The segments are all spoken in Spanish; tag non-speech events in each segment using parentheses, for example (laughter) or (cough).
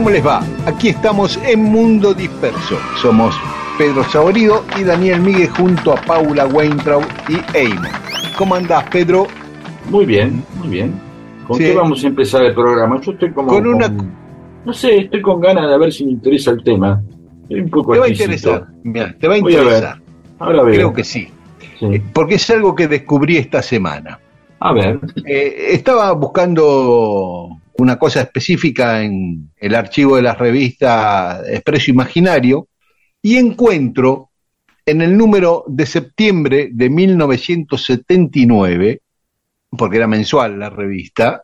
¿Cómo les va? Aquí estamos en Mundo Disperso. Somos Pedro Saborido y Daniel Miguel junto a Paula Weintraub y Eamon. ¿Cómo andás, Pedro? Muy bien, muy bien. ¿Con Sí. qué vamos a empezar el programa? Yo estoy como. Con una- No sé, estoy con ganas de ver si me interesa el tema. Estoy un poco Te va a interesar. Mira, te va a Voy a ver. interesar. Ahora veo. Creo que sí. Sí. Eh, Porque es algo que descubrí esta semana. A ver. Eh, estaba buscando una cosa específica en el archivo de la revista Expreso Imaginario y encuentro en el número de septiembre de 1979, porque era mensual la revista,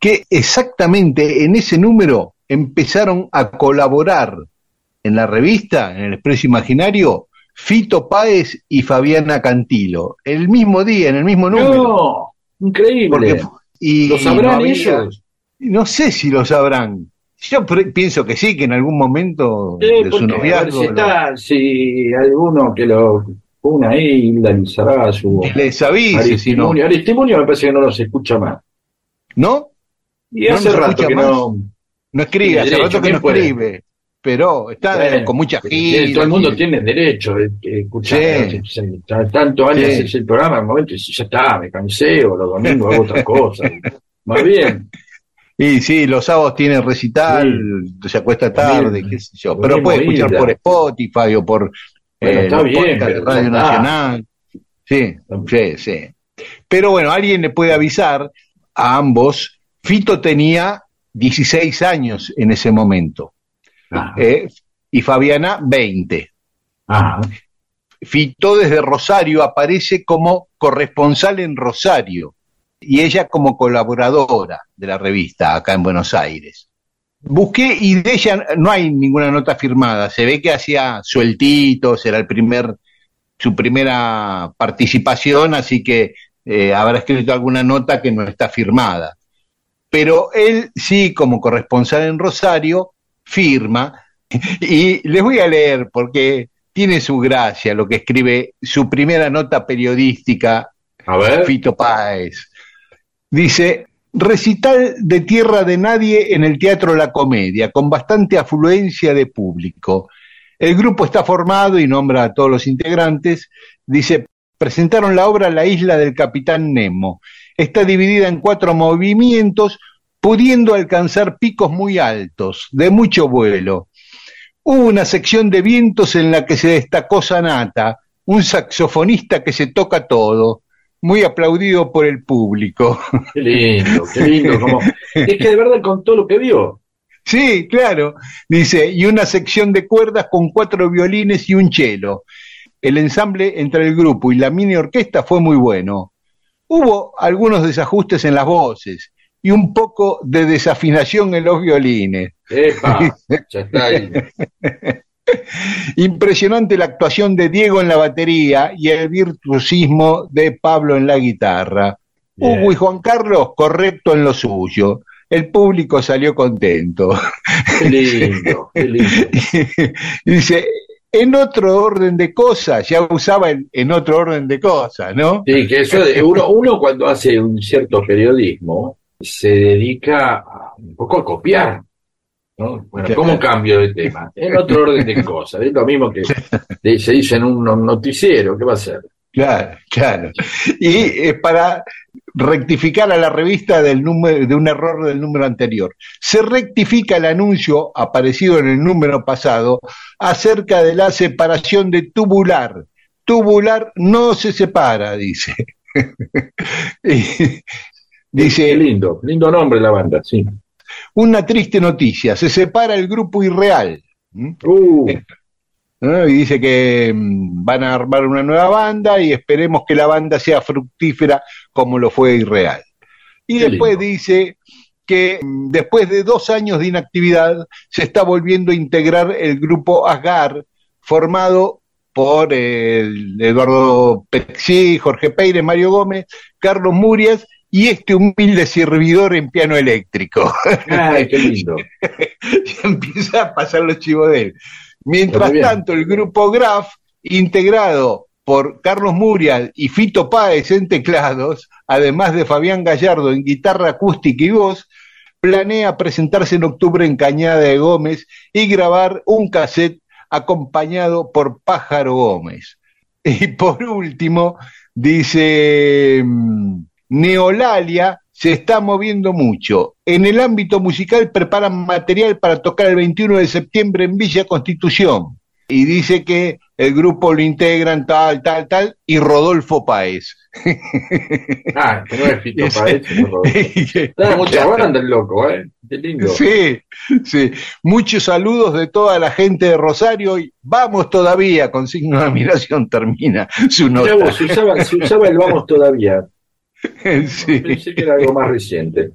que exactamente en ese número empezaron a colaborar en la revista, en el Expreso Imaginario, Fito Páez y Fabiana Cantilo, el mismo día, en el mismo número. No, increíble. Porque, y ¿Lo sabrán no había- ellos? No sé si lo sabrán. Yo pienso que sí, que en algún momento Sí, de su a noviazgo si, lo- está, si alguno que lo una ahí le avisará su que les avise, si no. Me parece que no los escucha más. ¿No? Y hace rato que más. no. No escribe, hace derecho, rato que ¿quién no puede? escribe. Pero está Bueno, con mucha tiene- todo el mundo y- tiene derecho de, de escuchar. Sí. Tantos años Sí. haces el programa, en un momento ya está, me cansé, o los domingos hago otra cosa. Más bien. (laughs) Y sí, los sábados tiene recital, se acuesta tarde, qué sé yo. Pero puede escuchar por Spotify o por Bueno, eh, está bien, de Radio está. Nacional. Sí, sí, sí. Pero bueno, alguien le puede avisar a ambos. Fito tenía 16 años en ese momento Ah, eh, y Fabiana 20. ah, Fito desde Rosario aparece como corresponsal en Rosario y ella como colaboradora de la revista acá en Buenos Aires. Busqué y de ella no hay ninguna nota firmada, se ve que hacía sueltitos, era el primer, su primera participación, así que eh, habrá escrito alguna nota que no está firmada. Pero él sí, como corresponsal en Rosario, firma (laughs) y les voy a leer porque tiene su gracia lo que escribe su primera nota periodística, a ver. Fito Páez. Dice, recital de Tierra de Nadie en el Teatro La Comedia, con bastante afluencia de público. El grupo está formado y nombra a todos los integrantes. Dice, presentaron la obra La isla del Capitán Nemo. Está dividida en cuatro movimientos, pudiendo alcanzar picos muy altos, de mucho vuelo. Hubo una sección de vientos en la que se destacó Sanata, un saxofonista que se toca todo, muy aplaudido por el público. Qué lindo, qué (laughs) lindo. Como, es que de verdad contó lo que vio. Sí, claro, dice, y una sección de cuerdas con cuatro violines y un cello. El ensamble entre el grupo y la mini orquesta fue muy bueno. Hubo algunos desajustes en las voces y un poco de desafinación en los violines. Epa, ya está ahí. (laughs) Impresionante la actuación de Diego en la batería y el virtuosismo de Pablo en la guitarra. Bien. Hugo y Juan Carlos, correcto en lo suyo. El público salió contento. Qué lindo, qué lindo. (laughs) Dice, en otro orden de cosas, ya usaba el en otro orden de cosas, ¿no? Sí, que eso de uno, uno cuando hace un cierto periodismo, se dedica un poco a copiar. ¿No? Bueno. ¿cómo cambio de tema? (laughs) En otro orden de cosas. Es lo mismo que (laughs) se dice en un noticiero. ¿Qué va a hacer? Claro, claro. Y eh, para rectificar a la revista del número, de un error del número anterior. Se rectifica el anuncio aparecido en el número pasado acerca de la separación de tubular. Tubular no se separa, dice. (laughs) Y Qué dice, lindo, lindo nombre la banda, sí. Una triste noticia, se separa el grupo irreal. ¿Mm? Uh, ¿no? Y dice que mm, van a armar una nueva banda y esperemos que la banda sea fructífera como lo fue Irreal. Y Qué después lindo. dice que mm, después de dos años de inactividad se está volviendo a integrar el grupo Asgar, formado por eh, el Eduardo Pexí, Jorge Peire, Mario Gómez, Carlos Murias y este humilde servidor en piano eléctrico. ay, qué (laughs) lindo. y empieza a pasar los chivos de él. Mientras tanto, el grupo Graf, integrado por Carlos Murias y Fito Páez en teclados, además de Fabián Gallardo en guitarra acústica y voz, planea presentarse en octubre en Cañada de Gómez y grabar un cassette acompañado por Pájaro Gómez. Y por último, dice mm, Neolalia se está moviendo mucho. En el ámbito musical preparan material para tocar el 21 de septiembre en Villa Constitución. Y dice que el grupo lo integran tal, tal, tal, y Rodolfo Páez. (laughs) Ah, (laughs) (laughs) que no es Fito Páez. Da mucha banda el loco, ¿eh? Qué lindo. Sí, sí. Muchos saludos de toda la gente de Rosario y vamos todavía, con signo de admiración termina su nota. vos, se usaba, se usaba el vamos todavía. (laughs) Sí. Pensé que era algo más reciente.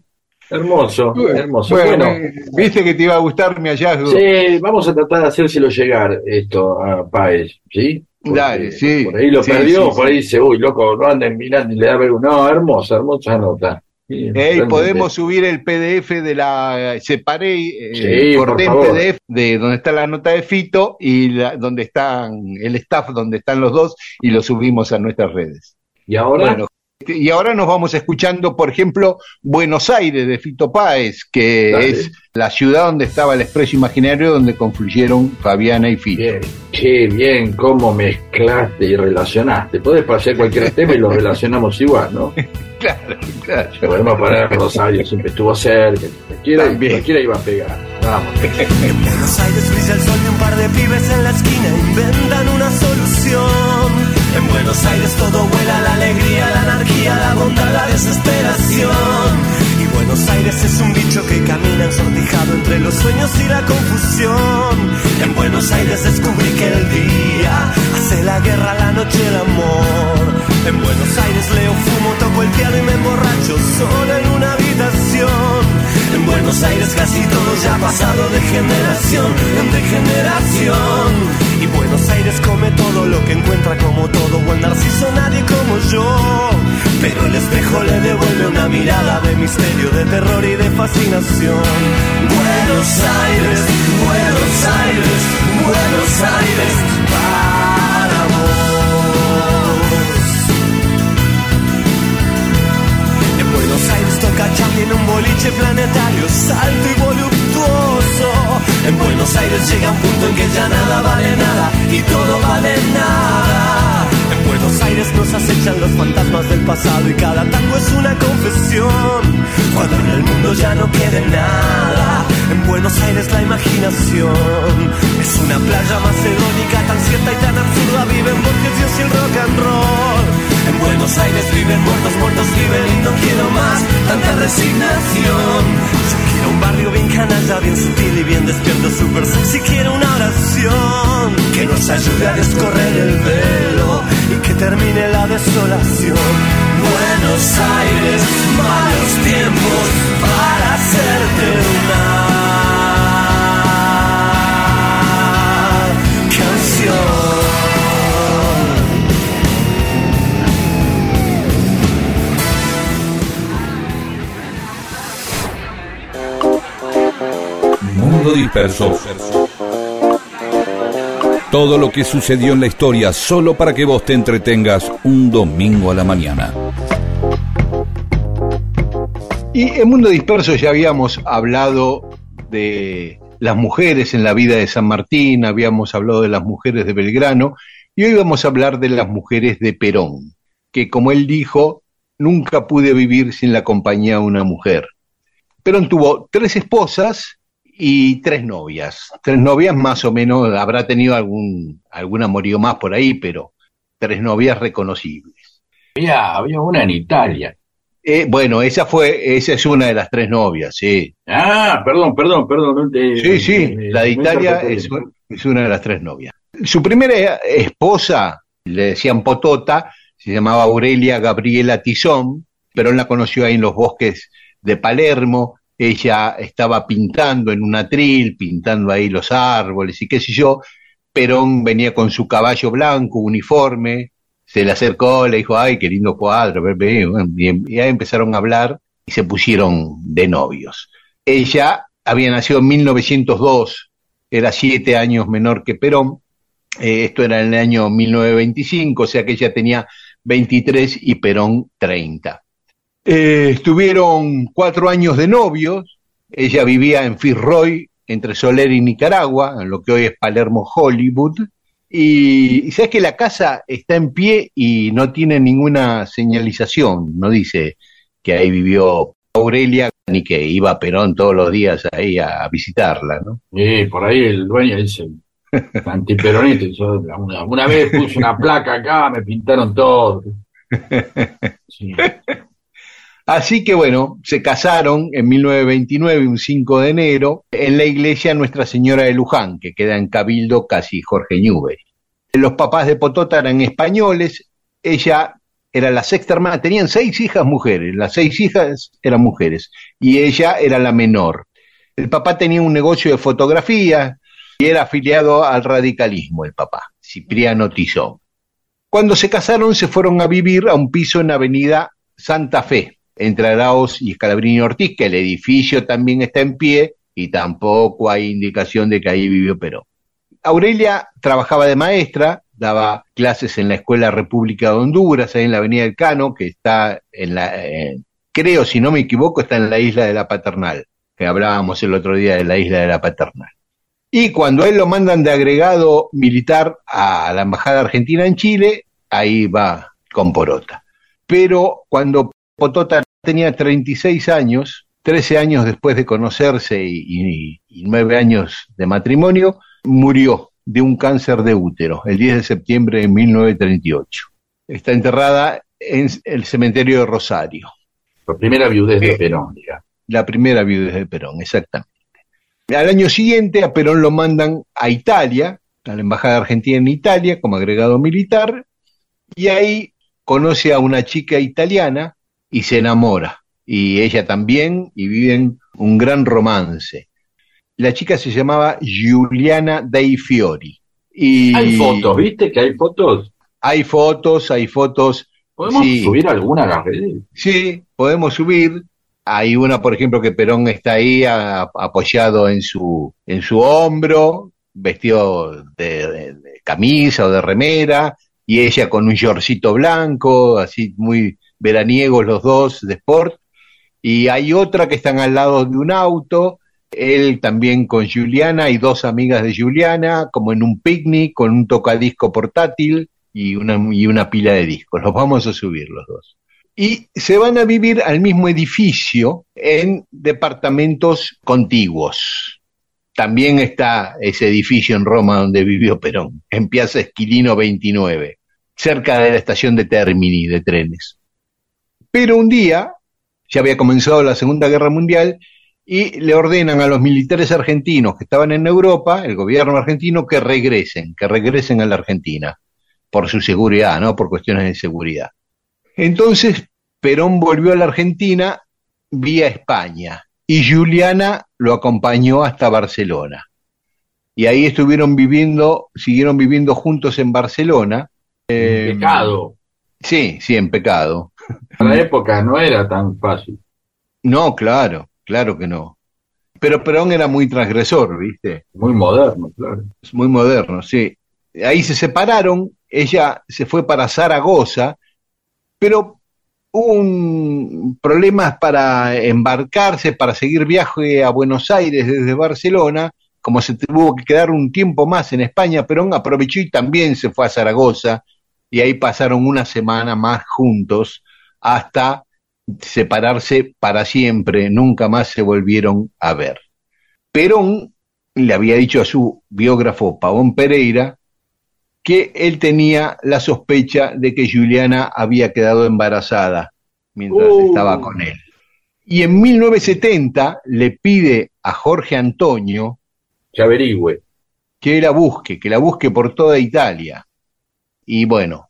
Hermoso, hermoso. Bueno, Bueno, viste que te iba a gustar mi hallazgo. sí, vamos a tratar de hacérselo llegar esto a Páez, ¿sí? Porque Dale, sí. Por ahí lo Sí, perdió, sí, por ahí dice, uy, loco, no anden mirando y le da vergüenza. No, hermosa, hermosa nota. Sí, y realmente. podemos subir el PDF de la separé eh, Sí, corté favor. PDF de donde está la nota de Fito y la- donde están el staff donde están los dos y lo subimos a nuestras redes. Y ahora, Bueno, y ahora nos vamos escuchando, por ejemplo, Buenos Aires de Fito Páez, que Dale. es la ciudad donde estaba el expreso imaginario donde confluyeron Fabiana y Fito. bien, qué bien cómo mezclaste y relacionaste. Podés hacer cualquier (laughs) tema y lo relacionamos igual, ¿no? (laughs) Claro, claro. Podemos poner Rosario, siempre estuvo cerca, cualquiera, iba a pegar. Vamos. En (laughs) Buenos Aires brilla el sol y un par de pibes en la esquina inventan una solución. En Buenos Aires todo vuela, la alegría, la anarquía, la bondad, la desesperación. Y Buenos Aires es un bicho que camina ensortijado entre los sueños y la confusión. En Buenos Aires descubrí que el día hace la guerra, la noche el amor. En Buenos Aires leo, fumo, toco el piano y me emborracho solo en una habitación. En Buenos Aires casi todo ya ha pasado de generación en de generación. Y Buenos Aires come todo lo que encuentra como todo buen narciso, nadie como yo. Pero el espejo le devuelve una mirada de misterio, de terror y de fascinación. Buenos Aires, Buenos Aires, Buenos Aires, para Charlie en un boliche planetario, salto y voluptuoso. En Buenos Aires llega un punto en que ya nada vale nada y todo vale nada. En Buenos Aires nos acechan los fantasmas del pasado y cada tango es una confesión. Cuando en el mundo ya no quede nada, en Buenos Aires la imaginación es una playa macedónica tan cierta y tan absurda. Viven Borges, Dios y el rock and roll. En Buenos Aires viven muertos, muertos viven y no quiero más tanta resignación. Yo quiero un barrio bien canalla, bien sutil y bien despierto, super sexy. Quiero una oración que nos ayude a descorrer el velo y que termine la desolación. Buenos Aires, malos tiempos para hacerte una Mundo disperso. Todo lo que sucedió en la historia solo para que vos te entretengas un domingo a la mañana. Y en Mundo Disperso ya habíamos hablado de las mujeres en la vida de San Martín, habíamos hablado de las mujeres de Belgrano, y hoy vamos a hablar de las mujeres de Perón, que como él dijo, nunca pude vivir sin la compañía de una mujer. Perón tuvo tres esposas y tres novias. Tres novias más o menos, habrá tenido algún, algún amorío más por ahí, pero tres novias reconocibles. Había, había una en Italia. Eh, bueno, esa fue, esa es una de las tres novias, sí. Ah, perdón, perdón, perdón. Sí, sí, la de Italia es, es una de las tres novias. Su primera esposa, le decían Potota, se llamaba Aurelia Gabriela Tizón, Perón la conoció ahí en los bosques de Palermo, ella estaba pintando en un atril, pintando ahí los árboles y qué sé yo, Perón venía con su caballo blanco, uniforme, se le acercó, le dijo, ay, qué lindo cuadro, ve, ve", bueno, y, y ahí empezaron a hablar y se pusieron de novios. Ella había nacido en 1902, era siete años menor que Perón, eh, esto era en el año 1925, o sea que ella tenía 23 y Perón 30. Eh, estuvieron cuatro años de novios, ella vivía en Fitzroy, entre Soler y Nicaragua, en lo que hoy es Palermo Hollywood, y, y sabes que la casa está en pie y no tiene ninguna señalización, no dice que ahí vivió Aurelia ni que iba Perón todos los días ahí a, a visitarla, ¿no? Sí, por ahí el dueño dice, antiperonista, yo una, una vez puse una placa acá, me pintaron todo. (laughs) Sí. Así que bueno, se casaron en 1929, un 5 de enero, en la iglesia Nuestra Señora de Luján, que queda en Cabildo, casi Jorge Newbery. Los papás de Potota eran españoles, ella era la sexta hermana, tenían seis hijas mujeres, las seis hijas eran mujeres, y ella era la menor. El papá tenía un negocio de fotografía y era afiliado al radicalismo, el papá, Cipriano Tizón. Cuando se casaron se fueron a vivir a un piso en Avenida Santa Fe, entre Araos y Scalabrini Ortiz, que el edificio también está en pie y tampoco hay indicación de que ahí vivió Perón. Aurelia trabajaba de maestra, daba clases en la Escuela República de Honduras, ahí en la Avenida del Cano, que está en la, eh, creo, si no me equivoco, está en la isla de la Paternal, que hablábamos el otro día de la isla de la Paternal. Y cuando él lo mandan de agregado militar a la Embajada Argentina en Chile, ahí va con Porota. Pero cuando Potota tenía 36 años, 13 años después de conocerse y, y 9 años de matrimonio, murió de un cáncer de útero el 10 de septiembre de 1938. Está enterrada en el cementerio de Rosario, La primera viudez de Eh. Perón, digamos. la primera viudez de Perón, exactamente. Al año siguiente a Perón lo mandan a Italia, a la Embajada Argentina en Italia como agregado militar, y ahí conoce a una chica italiana y se enamora, y ella también, y viven un gran romance. La chica se llamaba Giuliana Dei Fiori. Y Hay fotos, ¿viste que hay fotos? Hay fotos, hay fotos. ¿Podemos Sí. subir alguna a las redes? Sí, podemos subir. Hay una, por ejemplo, que Perón está ahí a- apoyado en su, en su hombro, vestido de, de- de camisa o de remera, y ella con un shortcito blanco, así muy veraniegos los dos de sport. Y hay otra que están al lado de un auto, él también con Juliana y dos amigas de Juliana, como en un picnic con un tocadisco portátil y una, y una pila de discos. Los vamos a subir los dos y se van a vivir al mismo edificio en departamentos contiguos. También está ese edificio en Roma donde vivió Perón, en Piazza Esquilino 29, cerca de la estación de Termini de trenes. Pero un día, ya había comenzado la Segunda Guerra Mundial, y le ordenan a los militares argentinos que estaban en Europa, el gobierno argentino, que regresen, que regresen a la Argentina, por su seguridad, ¿no? Por cuestiones de seguridad. Entonces, Perón volvió a la Argentina vía España y Juliana lo acompañó hasta Barcelona. Y ahí estuvieron viviendo, siguieron viviendo juntos en Barcelona. Eh, Pecado. Sí, sí, en pecado. Para (laughs) la época no era tan fácil. No, claro, claro que no. Pero Perón era muy transgresor, ¿viste? Muy moderno, claro. Es muy moderno, sí. Ahí se separaron, ella se fue para Zaragoza, pero hubo un problemas para embarcarse, para seguir viaje a Buenos Aires desde Barcelona, como se tuvo que quedar un tiempo más en España, Perón aprovechó y también se fue a Zaragoza, y ahí pasaron una semana más juntos hasta separarse para siempre, nunca más se volvieron a ver. Perón le había dicho a su biógrafo Pavón Pereira que él tenía la sospecha de que Juliana había quedado embarazada mientras Uh. estaba con él. Y en 1970 le pide a Jorge Antonio Que averigüe. que la busque, que la busque por toda Italia. Y bueno,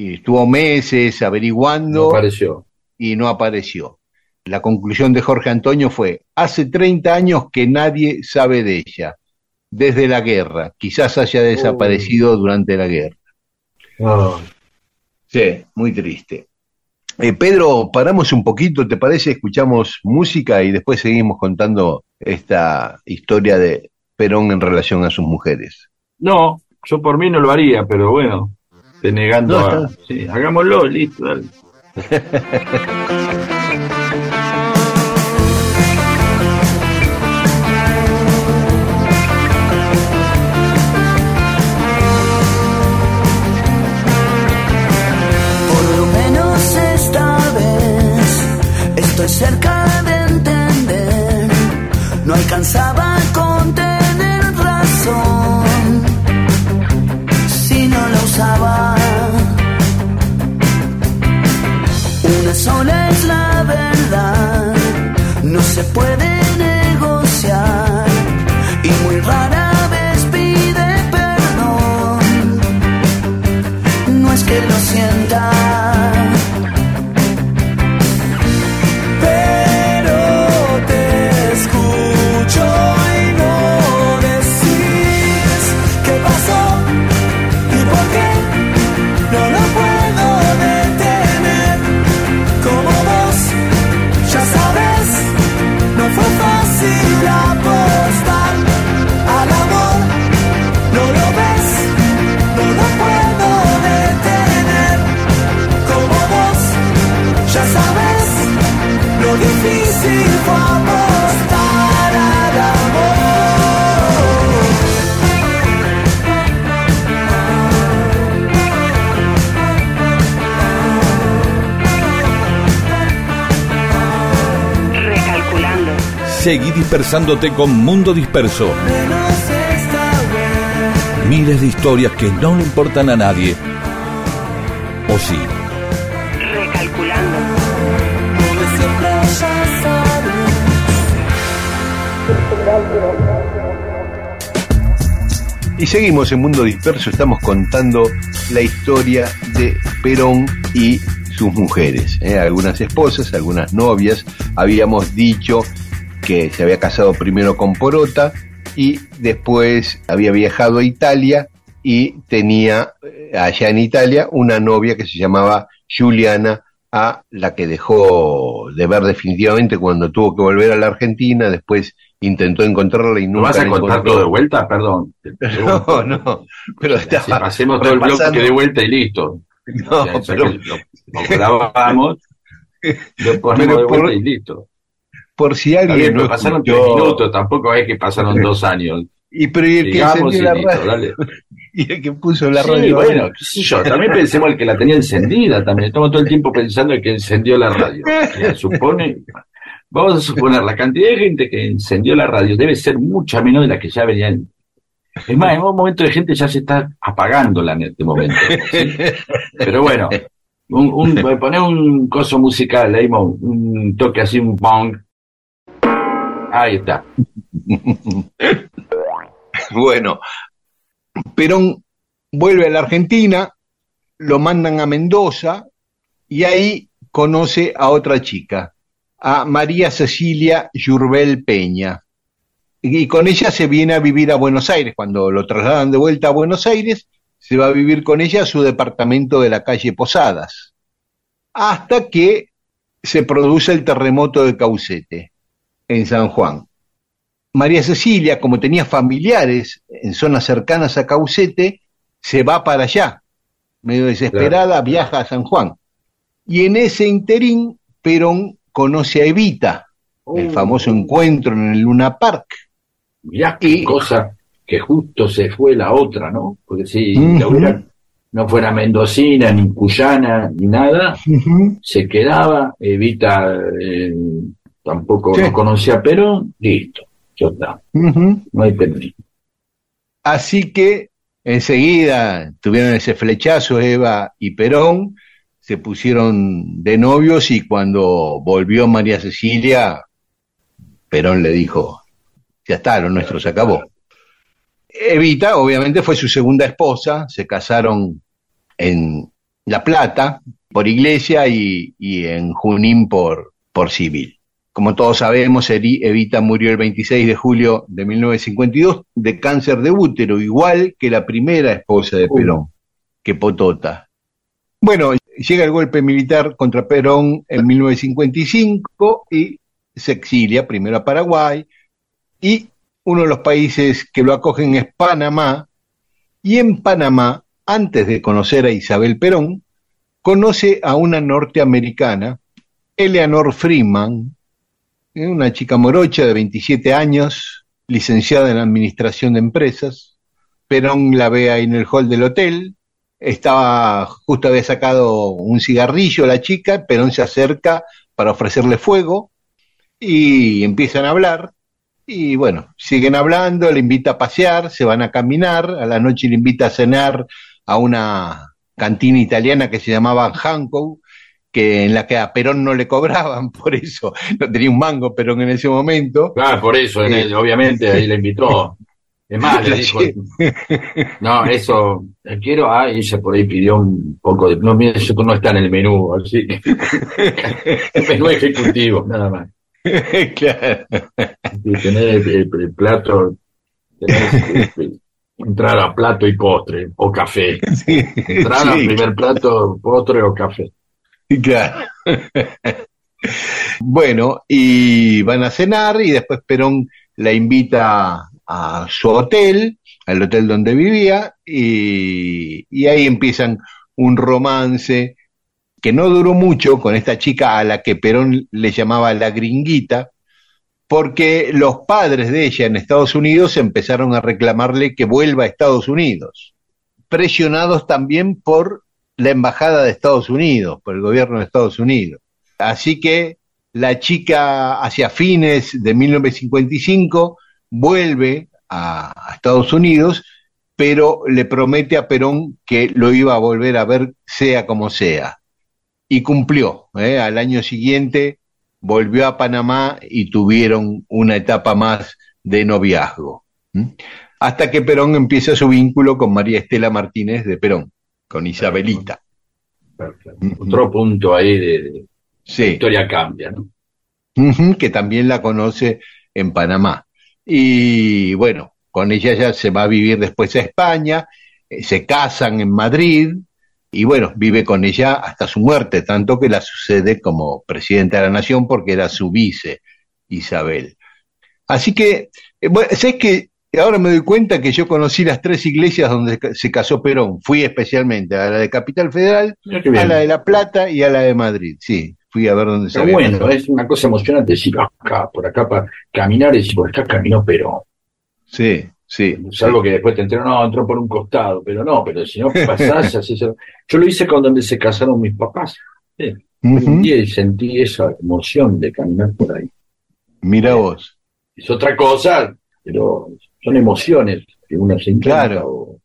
y estuvo meses No averiguando apareció. y no apareció. La conclusión de Jorge Antonio fue, hace 30 años que nadie sabe de ella, desde la guerra, quizás haya desaparecido durante la guerra. Ay, Sí, muy triste. Eh, Pedro, paramos un poquito, ¿te parece? Escuchamos música y después seguimos contando esta historia de Perón en relación a sus mujeres. No, yo por mí no lo haría, pero bueno, denegando No, a... Sí, hagámoslo, listo, dale. Por lo menos esta vez estoy cerca de entender. No alcanzaba a contener razón si no la usaba. Una es la verdad, no se puede negociar y muy rara Seguí dispersándote con Mundo Disperso. Miles de historias que no le importan a nadie. ¿O sí? Recalculando. Y seguimos en Mundo Disperso, estamos contando la historia de Perón y sus mujeres, ¿eh? algunas esposas, algunas novias. Habíamos dicho que se había casado primero con Porota y después había viajado a Italia y tenía eh, allá en Italia una novia que se llamaba Juliana, a la que dejó de ver definitivamente cuando tuvo que volver a la Argentina, después intentó encontrarla y ¿No nunca vas a contar todo de vuelta? Perdón. (laughs) No, no, pero Si pasemos todo el bloque de vuelta y listo. No, pero lo, lo grabamos, lo (laughs) ponemos Pero de vuelta por- y listo. Por si alguien no pasaron escuchó- tres minutos, tampoco es que pasaron dos años. Y pero y el que y encendió la radio, dale. (laughs) y el que puso la Sí, radio. bueno, qué sé yo, también pensemos el que la tenía encendida también. Estamos todo el tiempo pensando el que encendió la radio. Supone, vamos a suponer, la cantidad de gente que encendió la radio debe ser mucha menos de la que ya venían. Es más, en un momento de gente ya se está apagándola en este momento. ¿sí? Pero bueno, un, un, poner un coso musical, ahí, un toque así, un bong. Ahí está. (laughs) Bueno, Perón vuelve a la Argentina, lo mandan a Mendoza y ahí conoce a otra chica, a María Cecilia Yurbel Peña. Y con ella se viene a vivir a Buenos Aires. Cuando lo trasladan de vuelta a Buenos Aires, se va a vivir con ella a su departamento de la calle Posadas. Hasta que se produce el terremoto de Caucete en San Juan. María Cecilia, como tenía familiares en zonas cercanas a Caucete, se va para allá. Medio desesperada, viaja a San Juan. Y en ese interín, Perón conoce a Evita, el Oh. famoso encuentro en el Luna Park. Mirá qué Y- cosa que justo se fue la otra, ¿no? Porque si hubiera- no fuera mendocina, ni cuyana, ni nada, se quedaba, Evita eh, tampoco Sí. no conocía a Perón, listo, ya está, no hay pendiente. Así que enseguida tuvieron ese flechazo Eva y Perón, se pusieron de novios y cuando volvió María Cecilia, Perón le dijo, ya está, lo nuestro se acabó. Evita, obviamente, fue su segunda esposa, se casaron en La Plata por iglesia y, y en Junín por, por civil. Como todos sabemos, Evita murió el 26 de julio de 1952 de cáncer de útero, igual que la primera esposa de. Perón, que Potota. Bueno, llega el golpe militar contra Perón en 1955 y se exilia primero a Paraguay y uno de los países que lo acogen es Panamá y en Panamá, antes de conocer a Isabel Perón, conoce a una norteamericana, Eleanor Freeman, una chica morocha de 27 años, licenciada en Administración de Empresas. Perón la ve ahí en el hall del hotel, estaba, justo había sacado un cigarrillo la chica, Perón se acerca para ofrecerle fuego y empiezan a hablar. Y bueno, siguen hablando, le invita a pasear, se van a caminar, a la noche le invita a cenar a una cantina italiana que se llamaba Hancock, que en la que a Perón no le cobraban, (laughs) por eso no tenía un mango Perón en ese momento. Claro, por eso, en el- obviamente, ahí le invitó. Es más, le dijo, (laughs) no, eso, eh, quiero, ah, y ella por ahí pidió un poco de, no, mira, eso no está en el menú, así que, (laughs) el menú ejecutivo, nada más. claro. Y tener el, el- el plato, tener, eh, entrar a plato y postre, o café. Sí, Entrar al sí, primer plato, postre o café. Claro. (laughs) Bueno, y van a cenar y después Perón la invita a su hotel, al hotel donde vivía, y, ahí empiezan un romance que no duró mucho con esta chica a la que Perón le llamaba la gringuita, porque los padres de ella en Estados Unidos empezaron a reclamarle que vuelva a Estados Unidos, presionados también por la embajada de Estados Unidos, por el gobierno de Estados Unidos. Así que la chica hacia fines de 1955 vuelve a, Estados Unidos, pero le promete a Perón que lo iba a volver a ver sea como sea. Y cumplió. ¿eh? Al año siguiente volvió a Panamá y tuvieron una etapa más de noviazgo. Hasta que Perón empieza su vínculo con María Estela Martínez de Perón, con Isabelita. Perfecto. Otro punto ahí de, de- Sí. historia cambia, ¿no? Que también la conoce en Panamá. Y bueno, con ella ya se va a vivir después a España, eh, se casan en Madrid y bueno, vive con ella hasta su muerte, tanto que la sucede como presidenta de la nación porque era su vice, Isabel. Así que, eh, bueno, ¿sabes que Ahora me doy cuenta que yo conocí las tres iglesias donde se casó Perón. Fui especialmente a la de Capital Federal, a la de La Plata y a la de Madrid. Sí, fui a ver dónde se Pero había bueno, casado. es una cosa emocionante decir acá, por acá, para caminar y decir, por acá caminó Perón. Sí, sí. Salvo que después te enteró, no, entró por un costado, pero no, pero si no (laughs) pasás, así se- Yo lo hice con donde se casaron mis papás. Sí. Ujú. Un día y sentí esa emoción de caminar por ahí. Mira vos. Es otra cosa, pero son emociones que uno se encanta Claro. o,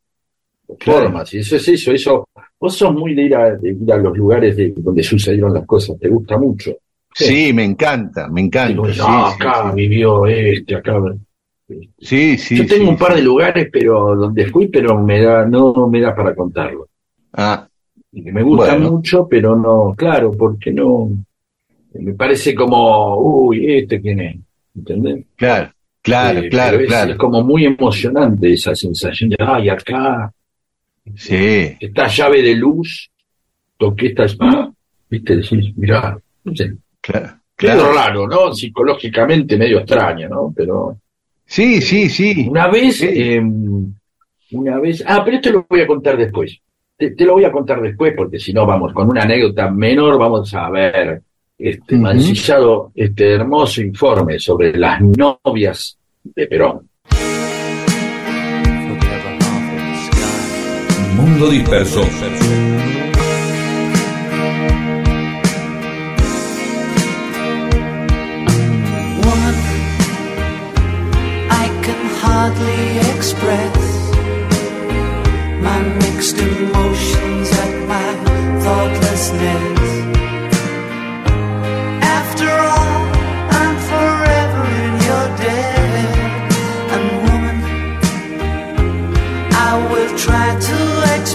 o Claro. formas. Y eso es eso, eso. Vos sos muy de ir a, de ir a los lugares de, donde sucedieron las cosas, te gusta mucho. Sí, me encanta, me encanta. Digo, sí, no, sí, acá vivió este, acá. sí, sí, Yo tengo un par de lugares, pero donde fui, pero me da, no me da para contarlo. Ah, Y que me gusta Bueno. mucho, pero no, claro, porque no. Me parece como, uy, este quién es, ¿entendés? claro, claro, Eh, claro, es, claro. es como muy emocionante esa sensación de, ay, acá, Sí, esta llave de luz, toqué esta, ¡ah! viste, decís, mirá, no sé, claro, claro. raro, ¿no? Psicológicamente medio extraño, ¿no? Pero Sí, sí, sí. una vez, Sí. eh, una vez, ah, pero esto lo voy a contar después. Te, te lo voy a contar después porque si no, vamos, con una anécdota menor vamos a ver este, Ujú. mancillado este hermoso informe sobre las novias de Perón. Mundo disperso. Woman, I can hardly express my mixed emotions at my thoughtlessness.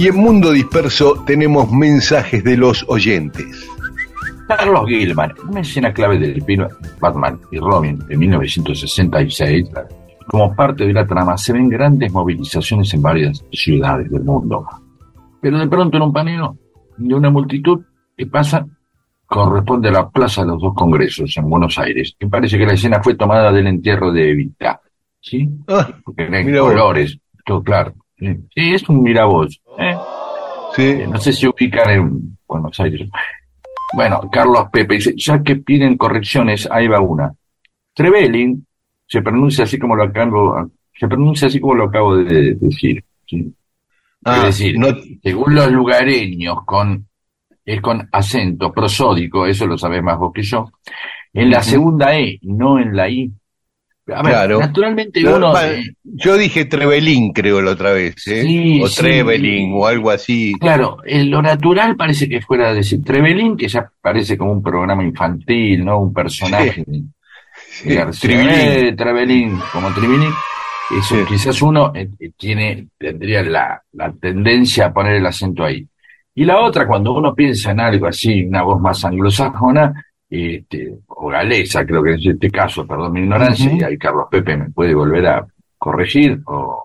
Y en Mundo Disperso tenemos mensajes de los oyentes. Carlos Gilman, una escena clave del film Batman y Robin de 1966, como parte de la trama, se ven grandes movilizaciones en varias ciudades del mundo. Pero de pronto en un paneo de una multitud que pasa corresponde a la Plaza de los Dos Congresos en Buenos Aires. Y parece que la escena fue tomada del entierro de Evita. ¿Sí? Ah, Porque vos. colores, todo claro. Sí, es un miravoz. ¿eh? sí. Eh, No sé si ubican en Buenos Aires. Bueno, Carlos Pepe dice, ya que piden correcciones, ahí va una. Trevelin se pronuncia así como lo acabo, se pronuncia así como lo acabo de decir. ¿sí? Ah, es decir, no- según los lugareños con es con acento prosódico, eso lo sabés más vos que yo, en la segunda E, no en la I. A ver, Claro. naturalmente no, uno... eh, yo dije Trevelin, creo, la otra vez, ¿eh? Sí, o sí. Trevelin, o algo así. Claro, eh, lo natural parece que fuera decir Trevelin, que ya parece como un programa infantil, ¿no? Un personaje. Sí, de. Tribilín. Eh, como Tribilín. Eso, quizás uno eh, tiene, tendría la, la tendencia a poner el acento ahí. Y la otra, cuando uno piensa en algo así, una voz más anglosajona, este, o galesa, creo que en este caso, perdón mi ignorancia, y ahí Carlos Pepe me puede volver a corregir o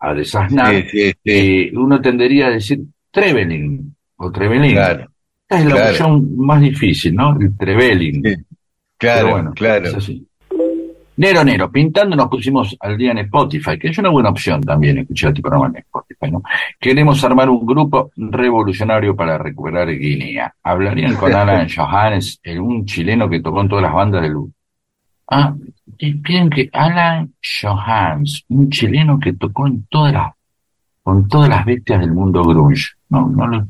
a desasnar, Sí, sí, sí. eh, uno tendería a decir Trevelin o Trevelin. Claro, Esta es la claro. opción más difícil, ¿no? El Trevelin. Claro, bueno, claro. es así. Nero Nero, pintando nos pusimos al día en Spotify, que es una buena opción también escuchar este programa en Spotify, ¿no? Queremos armar un grupo revolucionario para recuperar Guinea. Hablarían con (laughs) Alan Johannes, el, un chileno que tocó en todas las bandas del... Ah, piden que Alan Johannes, un chileno que tocó en todas las, con todas las bestias del mundo grunge. No, no lo...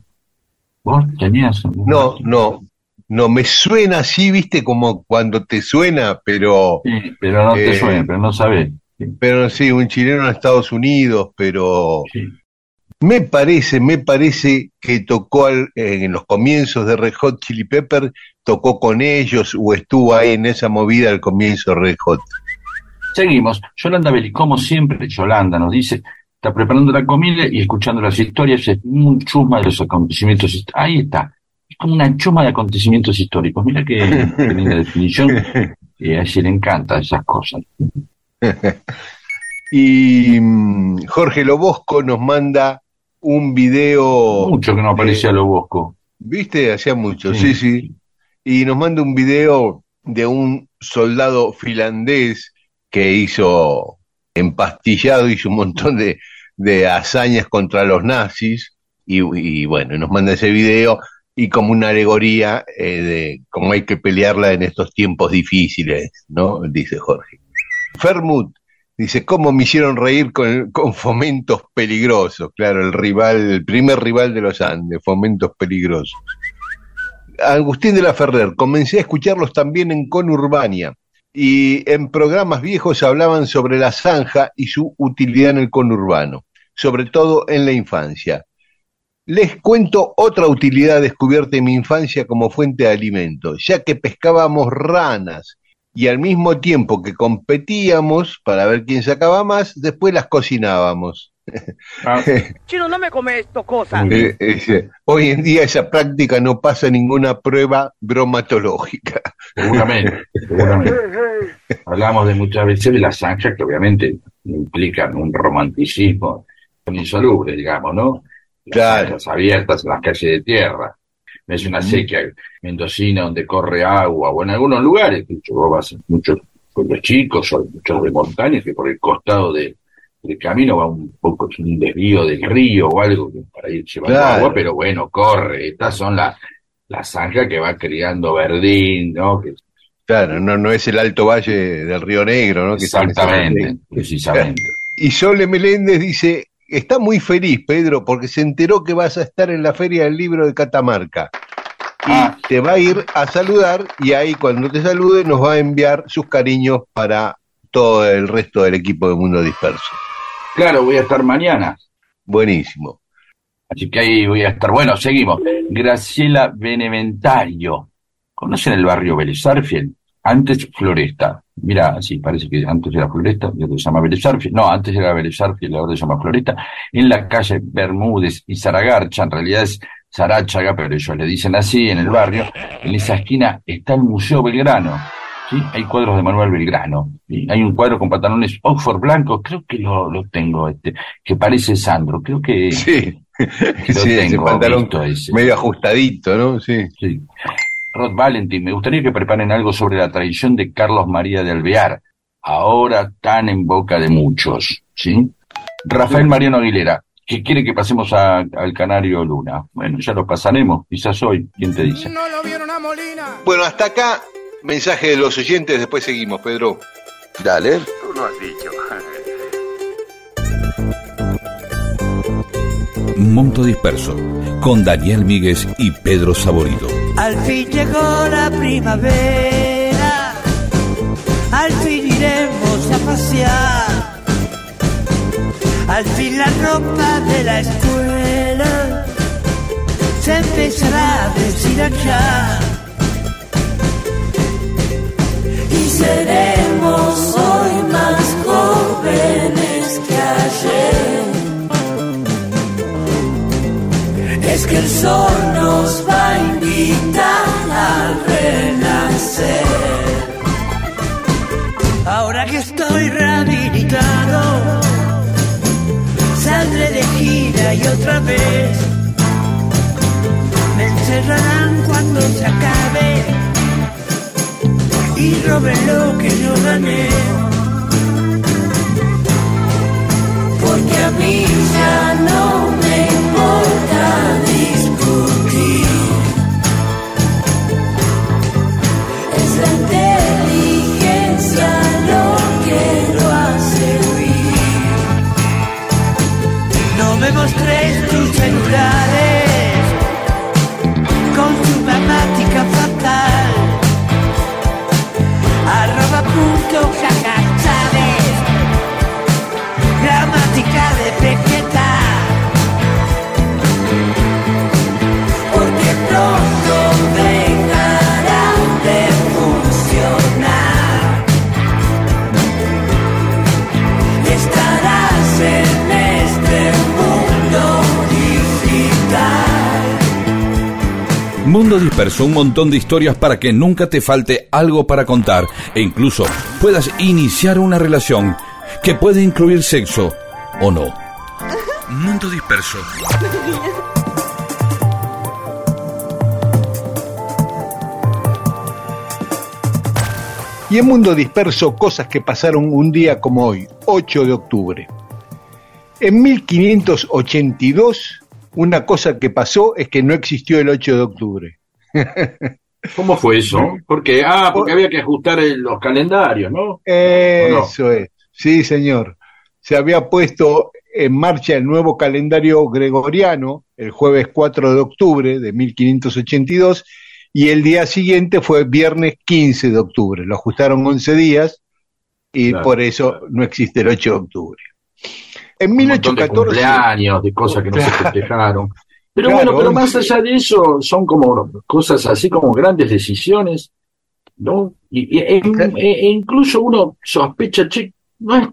¿Vos tenías? algún No, no, No me suena así, viste, como cuando te suena, pero, Sí, pero no te Eh, suena, pero no sabés. Sí, pero sí, un chileno en Estados Unidos, pero sí. me parece, me parece que tocó al- en los comienzos de Red Hot Chili Pepper, tocó con ellos o estuvo ahí en esa movida al comienzo de Red Hot. Seguimos. Yolanda Belli, como siempre, Yolanda nos dice, está preparando la comida y escuchando las historias, es un chuma de los acontecimientos. Ahí está. Como una chuma de acontecimientos históricos. Mira qué, qué linda (laughs) definición. Y a ella le encantan esas cosas. (laughs) Y mm, Jorge Lobosco nos manda un video, Mucho que no aparece a lo bosco. ¿viste? Hacía mucho, Sí. sí, sí. Y nos manda un video de un soldado finlandés que hizo empastillado, hizo un montón de, de hazañas contra los nazis. Y, y bueno, nos manda ese video y como una alegoría eh, de cómo hay que pelearla en estos tiempos difíciles, ¿no? Dice Jorge. Fermut dice, ¿cómo me hicieron reír con, con fomentos peligrosos? Claro, el rival, el primer rival de los Andes, fomentos peligrosos. Agustín de la Ferrer, comencé a escucharlos también en Conurbania y en programas viejos hablaban sobre la zanja y su utilidad en el conurbano, sobre todo en la infancia. Les cuento otra utilidad descubierta en mi infancia como fuente de alimento, ya que pescábamos ranas y al mismo tiempo que competíamos para ver quién sacaba más, después las cocinábamos. Ah, (laughs) Chino, no me come esto cosas. Eh, eh, hoy en día esa práctica no pasa ninguna prueba bromatológica. seguramente, seguramente. (laughs) Hablamos de muchas veces de las zanjas que obviamente implican un romanticismo insoluble, digamos, ¿no? Las Claro. abiertas en las calles de tierra. Es una sequía mendocina donde corre agua, o en algunos lugares, vos vas muchos pueblos chicos o muchos de montañas que por el costado de- del camino va un poco un desvío del río o algo para ir llevando Claro. agua, pero bueno, corre. Estas son las las zanjas que va criando verdín, ¿no? Que Claro, no, no es el Alto Valle del Río Negro, ¿no? Que Exactamente, precisamente. (laughs) Y Sole Meléndez dice, está muy feliz, Pedro, porque se enteró que vas a estar en la Feria del Libro de Catamarca. Y Ah. te va a ir a saludar y ahí cuando te salude nos va a enviar sus cariños para todo el resto del equipo de Mundo Disperso. Claro, voy a estar mañana, Buenísimo. así que ahí voy a estar. Bueno, seguimos. Graciela Beneventario. ¿Conocen el barrio Vélez Sarsfield? Antes Floresta. Mira, sí, parece que antes era Floresta, ya se llama Vélez Sarsfield. No, antes era Vélez Sarsfield, ahora se llama Floresta. En la calle Bermúdez y Zaragarcha, en realidad es Zaráchaga, pero ellos le dicen así en el barrio. En esa esquina está el Museo Belgrano. ¿sí? Hay cuadros de Manuel Belgrano. ¿sí? Hay un cuadro con pantalones Oxford blancos, creo que lo, lo tengo, este, que parece Sandro. Creo que, Sí, que (laughs) lo sí, ese tengo pantalón ese. medio ajustadito, ¿no? Sí. Sí. Rod Valentin, me gustaría que preparen algo sobre la tradición de Carlos María de Alvear, ahora tan en boca de muchos, ¿sí? Rafael Mariano Aguilera, que quiere que pasemos a- al Canario Luna. Bueno, ya lo pasaremos, quizás hoy, ¿quién te dice? Bueno, hasta acá, mensaje de los oyentes, después seguimos, Pedro. Dale. Tú lo has dicho. (laughs) Monto Disperso, con Daniel Míguez y Pedro Saborido. Al fin llegó la primavera, al fin iremos a pasear, al fin la ropa de la escuela se empezará a deshilachar. Y seremos hoy más jóvenes que ayer. Es que el sol nos va a invitar a renacer. Ahora que estoy rehabilitado, saldré de gira y otra vez me encerrarán cuando se acabe y robe lo que yo gané. Porque a mí ya no Mostréis tus celulares Mundo Disperso, un montón de historias para que nunca te falte algo para contar e incluso puedas iniciar una relación que puede incluir sexo o no. Mundo Disperso. Y en Mundo Disperso, cosas que pasaron un día como hoy, 8 de octubre. En 1582, una cosa que pasó es que no existió el 8 de octubre. (laughs) ¿Cómo fue eso? Porque, ah, porque había que ajustar el- los calendarios, ¿no? Eso es, sí señor. Se había puesto en marcha el nuevo calendario gregoriano el jueves 4 de octubre de 1582 y el día siguiente fue viernes 15 de octubre. Lo ajustaron 11 días y Claro, por eso no existe el 8 de octubre. En Un montón de 1814 cumpleaños, de cosas que no se festejaron. Pero Claro, bueno, pero más allá de eso, son como cosas así como grandes decisiones, ¿no? Y, y- e, e- e incluso uno sospecha, che, no es,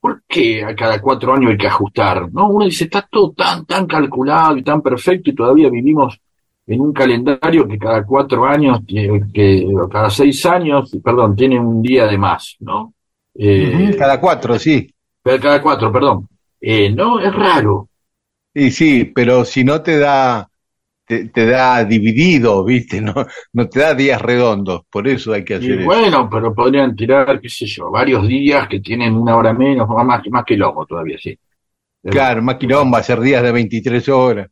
¿por qué a cada cuatro años hay que ajustar? ¿No? Uno dice, está todo tan, tan calculado y tan perfecto y todavía vivimos en un calendario que cada cuatro años, tiene- que cada seis años, perdón, tiene un día de más, ¿no? Eh, cada cuatro, sí. cada cuatro, perdón. Eh, no, es raro. Y sí, pero si no te da, te, te da dividido, ¿viste? (laughs) No, no te da días redondos, por eso hay que Y hacer eso. bueno, pero podrían tirar, qué sé yo, varios días que tienen una hora menos, más, más que loco todavía, sí. Claro, más quilombo, hacer días de 23 horas.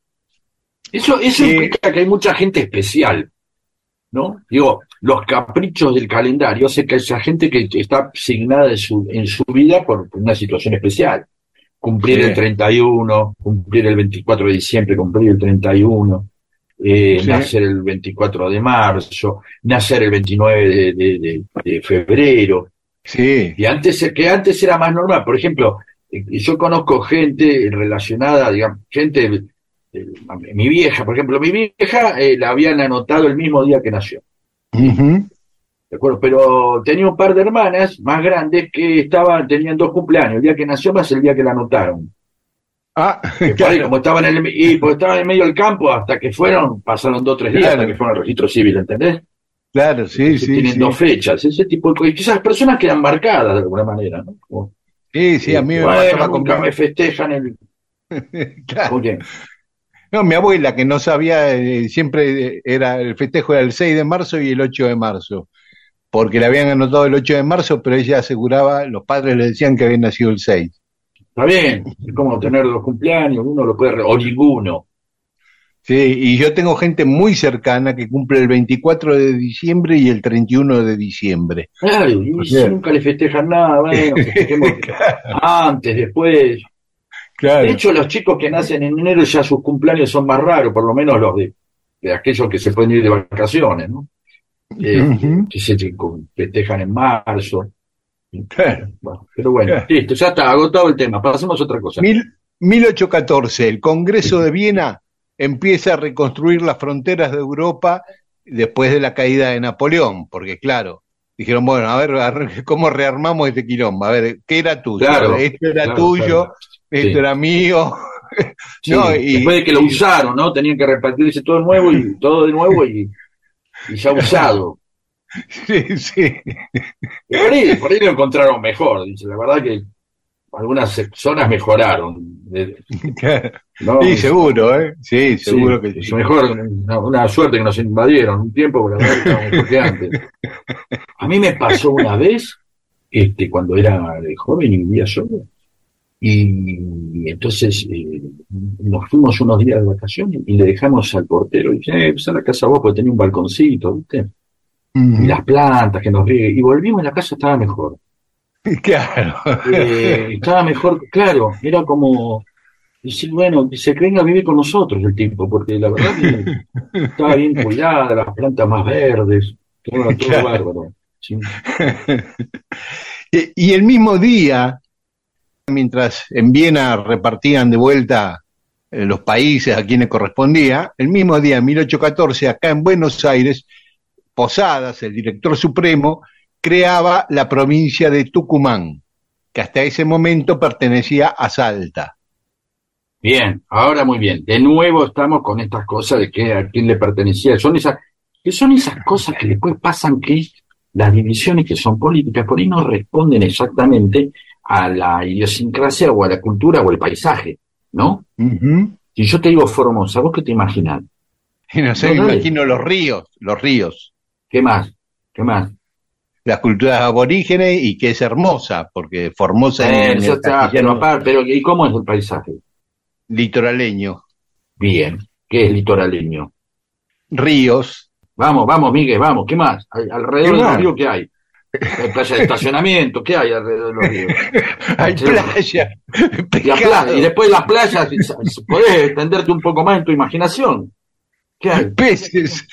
Eso, eso Sí. implica que hay mucha gente especial, ¿no? Digo, los caprichos del calendario hace que esa gente que que está asignada en su, en su vida por una situación especial. Cumplir Sí. el 31, cumplir el 24 de diciembre, cumplir el 31, eh, Sí. nacer el 24 de marzo, nacer el 29 de, de- de- de febrero. Sí, Y antes, que antes era más normal. Por ejemplo, eh, yo conozco gente relacionada, digamos, gente, eh, mi vieja, por ejemplo, mi vieja eh, la habían anotado el mismo día que nació. ¿De acuerdo? Pero tenía un par de hermanas más grandes que estaban, tenían dos cumpleaños, el día que nació más el día que la anotaron. Ah, por ahí, (laughs) como estaban en el, y porque estaban en medio del campo hasta que fueron, pasaron dos o tres días Claro. hasta que fueron al registro civil, ¿entendés? claro, sí, Entonces sí, tienen sí. dos fechas, ese tipo de cosas. Y esas personas quedan marcadas de alguna manera, ¿no? Como, Sí, sí, a mí me bueno, nunca me festejan el, (laughs) Claro. ¿Con quién? No, mi abuela que no sabía, eh, siempre era, el festejo era el 6 de marzo y el 8 de marzo, porque le habían anotado el 8 de marzo, pero ella aseguraba, los padres le decían que había nacido el 6. Está bien, es como tener los cumpleaños, uno lo puede, o ninguno. Sí, y yo tengo gente muy cercana que cumple el 24 de diciembre y el 31 de diciembre. Claro, y nunca le festejan nada, bueno, (laughs) festejemos antes, después. Claro. De hecho, los chicos que nacen en enero ya sus cumpleaños son más raros, por lo menos los de, de aquellos que se pueden ir de vacaciones, ¿no? Eh, que se festejan en marzo. Claro. Bueno, pero bueno, Claro. listo, ya está, agotado el tema. Pasemos a otra cosa. Mil- 1814, el Congreso de Viena empieza a reconstruir las fronteras de Europa después de la caída de Napoleón, porque claro, dijeron, bueno, a ver, ¿cómo rearmamos este quilombo? A ver, ¿qué era tuyo? Claro, esto era claro, tuyo, esto Sí. era mío. (laughs) Sí, No, y- después de que lo usaron, ¿no? Tenían que repartirse todo nuevo y (laughs) todo de nuevo y, y ya usado. (laughs) Sí, sí. Por ahí, por ahí lo encontraron mejor, dice. La verdad que algunas zonas mejoraron. Sí, seguro, ¿eh? Sí, Sí, seguro que sí. mejor, una, una suerte que nos invadieron un tiempo, porque mejor que antes. (laughs) A mí me pasó una vez, este, cuando era joven y vivía solo, y, entonces eh, nos fuimos unos días de vacaciones y le dejamos al portero, y dije, eh, pues a la casa vos, porque tenía un balconcito, ¿viste? Y las plantas que nos riegue, y volvimos y la casa estaba mejor. (laughs) Claro. Eh, estaba mejor, claro, era como decir, bueno, se venga a vivir con nosotros el tipo, porque la verdad que (laughs) estaba bien cuidada, las plantas más verdes, todo, todo Claro. bárbaro. Sí. (laughs) Y el mismo día, mientras en Viena repartían de vuelta eh, los países a quienes correspondía, el mismo día, en 1814, acá en Buenos Aires, Posadas, el director supremo, creaba la provincia de Tucumán, que hasta ese momento pertenecía a Salta. Bien, ahora muy bien. De nuevo estamos con estas cosas de que a quién le pertenecía. Son esas, que son esas cosas que después pasan que las divisiones que son políticas por ahí no responden exactamente a la idiosincrasia o a la cultura o el paisaje, ¿no? Ujú. Si yo te digo Formosa, ¿vos qué te imaginas? No sé, No, me imagino los ríos, los ríos, ¿Qué más? ¿Qué más? las culturas aborígenes y que es hermosa, porque Formosa Eh, está, castellano pero, ¿y cómo es el paisaje? litoraleño, Bien, ¿qué es litoraleño? ríos, Vamos, vamos, Miguel, vamos, ¿qué más? Al- Alrededor ¿Qué de más? los ríos, ¿qué hay? Hay playa de estacionamiento, ¿qué hay alrededor de los ríos? (laughs) hay Sí. playa, Y, playa- después las playas, podés extenderte un poco más en tu imaginación. ¿Qué hay? peces.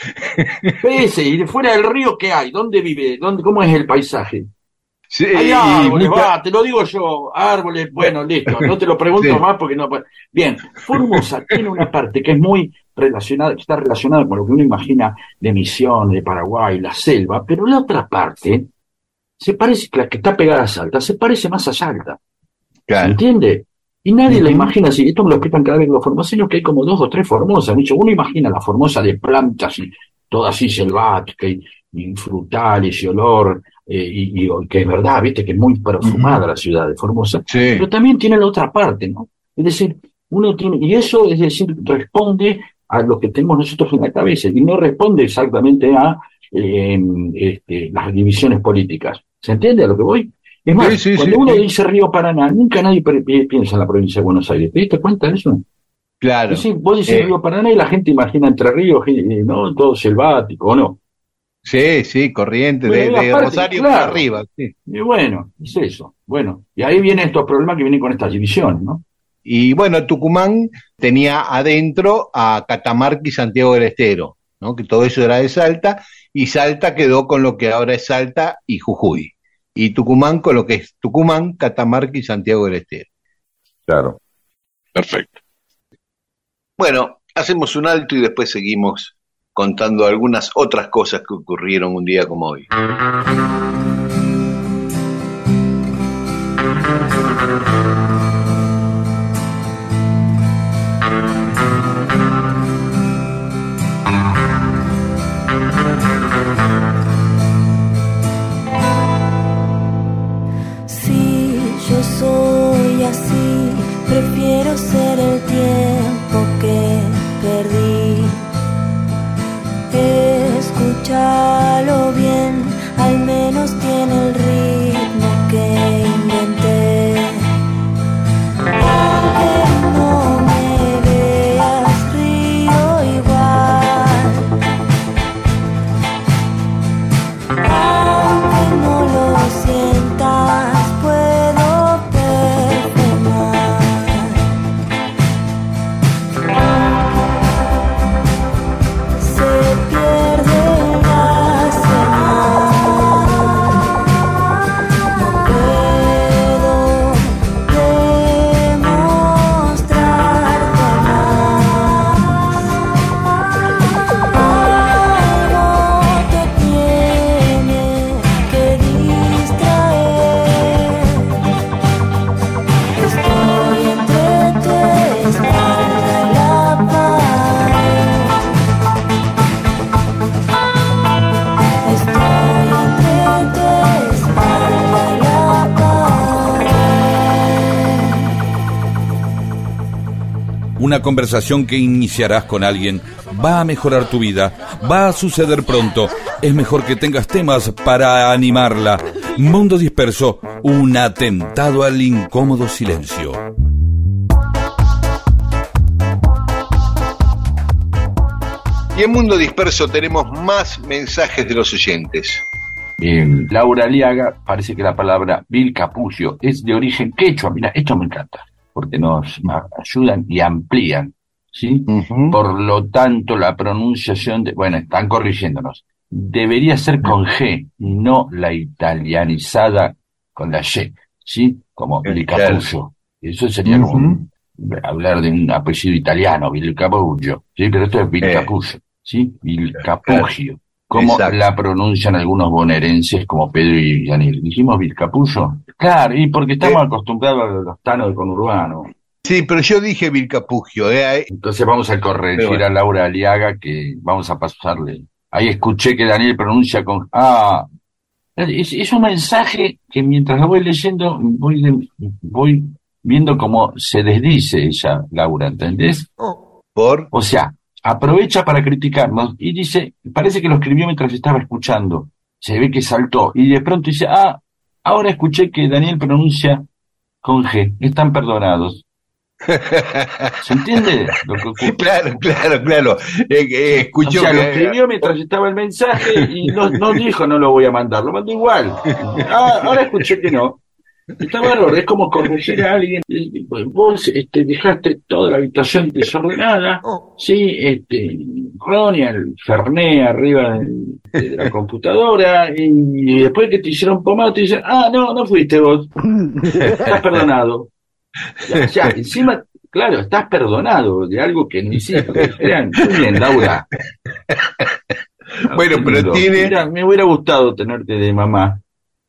Peces, y de fuera del río, ¿qué hay? ¿Dónde vive? ¿Dónde, ¿Cómo es el paisaje? Sí, Hay árboles, mucha- va, te lo digo yo, árboles, bueno, listo, no te lo pregunto (laughs) Sí. más porque no. Bien, Formosa (laughs) tiene una parte que es muy relacionada, que está relacionada con lo que uno imagina de Misión, de Paraguay, la selva, pero la otra parte se parece, la que está pegada a Salta, se parece más a Salta, ¿se Claro. entiende? Y nadie la imagina así, esto me lo explican cada vez los formoseños, que hay como dos o tres formosas, mucho. uno imagina la formosa de plantas y toda así selvática y, y frutales y olor, eh, y, y que es verdad, viste, que es muy perfumada la ciudad de Formosa, Sí. pero también tiene la otra parte, ¿no? Es decir, uno tiene, y eso es decir, responde a lo que tenemos nosotros en la cabeza, y no responde exactamente a eh, este, las divisiones políticas. ¿Se entiende a lo que voy? Es más, Sí, sí, cuando sí, uno dice Río Paraná, nunca nadie piensa en la provincia de Buenos Aires. ¿Te diste cuenta de eso? Claro. Es decir, vos decís Eh. Río Paraná y la gente imagina Entre Ríos, ¿no? Todo selvático, ¿o no? Sí, sí, corriente de, Bueno, de aparte, Rosario claro. para arriba. Sí. Y bueno, es eso. Bueno, y ahí vienen estos problemas que vienen con estas divisiones, ¿no? Y bueno, Tucumán tenía adentro a Catamarca y Santiago del Estero, ¿no? Que todo eso era de Salta, y Salta quedó con lo que ahora es Salta y Jujuy. Y Tucumán con lo que es Tucumán, Catamarca y Santiago del Estero. Claro. Perfecto. Bueno, hacemos un alto y después seguimos contando algunas otras cosas que ocurrieron un día como hoy. Soy así, prefiero ser el tiempo que perdí. Escúchalo Una conversación que iniciarás con alguien va a mejorar tu vida, va a suceder pronto. Es mejor que tengas temas para animarla. Mundo disperso, un atentado al incómodo silencio. Y en Mundo Disperso tenemos más mensajes de los oyentes. Bien, Laura Aliaga, parece que la palabra Vilcapullo es de origen quechua. Mira, esto me encanta, porque nos ayudan y amplían, ¿sí? Por lo tanto, la pronunciación de, bueno, están corrigiéndonos. Debería ser con G, no la italianizada con la Y, ¿sí? Como Eh, Vilcapullo. Eso sería como un- hablar de un apellido italiano, Vilcapullo, ¿sí? Pero esto es Vilcapullo, ¿sí? Vilcapugio. Como Exacto. la pronuncian algunos bonaerenses como Pedro y Yanil. ¿Dijimos Vilcapullo? Claro, y porque estamos Eh. acostumbrados a los tanos del conurbano. Sí, pero yo dije Vilcapugio. ¿eh? Entonces vamos a corregir bueno. a Laura Aliaga que vamos a pasarle. Ahí escuché que Daniel pronuncia con ah. Es, es un mensaje que mientras lo voy leyendo voy, de- voy viendo cómo se desdice ella, Laura, ¿entendés? Por. O sea, aprovecha para criticarnos y dice, parece que lo escribió mientras estaba escuchando. Se ve que saltó y de pronto dice, ah, ahora escuché que Daniel pronuncia con G, están perdonados. (laughs) ¿Se entiende lo que ocurre? Claro, claro, claro. Eh, eh, O escuchó sea, lo escribió mientras estaba el mensaje y no, no (laughs) dijo no lo voy a mandar, lo mandó igual. Ah, ahora escuché que no. Está bárbaro, es como corregir a alguien. Eh, Vos este, dejaste toda la habitación desordenada. Sí, este, Ronnie, el Ferné arriba de, de la computadora. Y después que te hicieron pomada, te dicen, ah, no, no fuiste vos. Estás perdonado. Ya, ya, encima, claro, estás perdonado de algo que no hiciste. Vean, muy bien, Laura. Bueno, pero tiene- Mira, me hubiera gustado tenerte de mamá.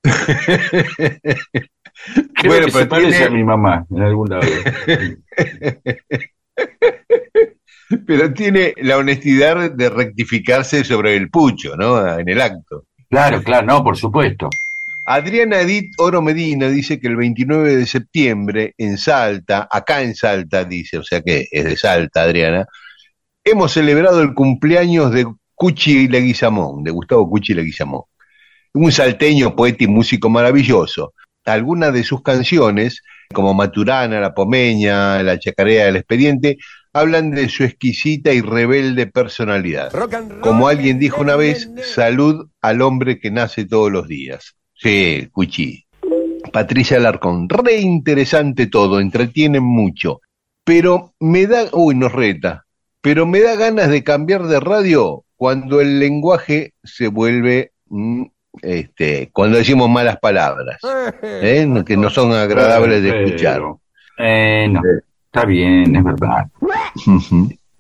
(laughs) (laughs) Creo Bueno, pero parece tiene- a mi mamá en algún lado. (laughs) Pero tiene la honestidad de rectificarse sobre el pucho, ¿no? En el acto. Claro, claro, no, por supuesto. Adriana Edith Oro Medina dice que el 29 de septiembre en Salta, acá en Salta, dice, o sea que es de Salta, Adriana, hemos celebrado el cumpleaños de Cuchi Leguizamón, de Gustavo Cuchi Leguizamón. Un salteño, poeta y músico maravilloso. Algunas de sus canciones, como Maturana, La Pomeña, La Chacarea del Expediente, hablan de su exquisita y rebelde personalidad. Como alguien dijo una vez, salud al hombre que nace todos los días. Sí, Cuchi. Patricia Alarcón, re interesante todo, entretiene mucho. Pero me da, uy, nos reta, pero me da ganas de cambiar de radio cuando el lenguaje se vuelve, mm, este, cuando decimos malas palabras, ¿eh? que no son agradables de escuchar. Eh, no, está bien, es verdad.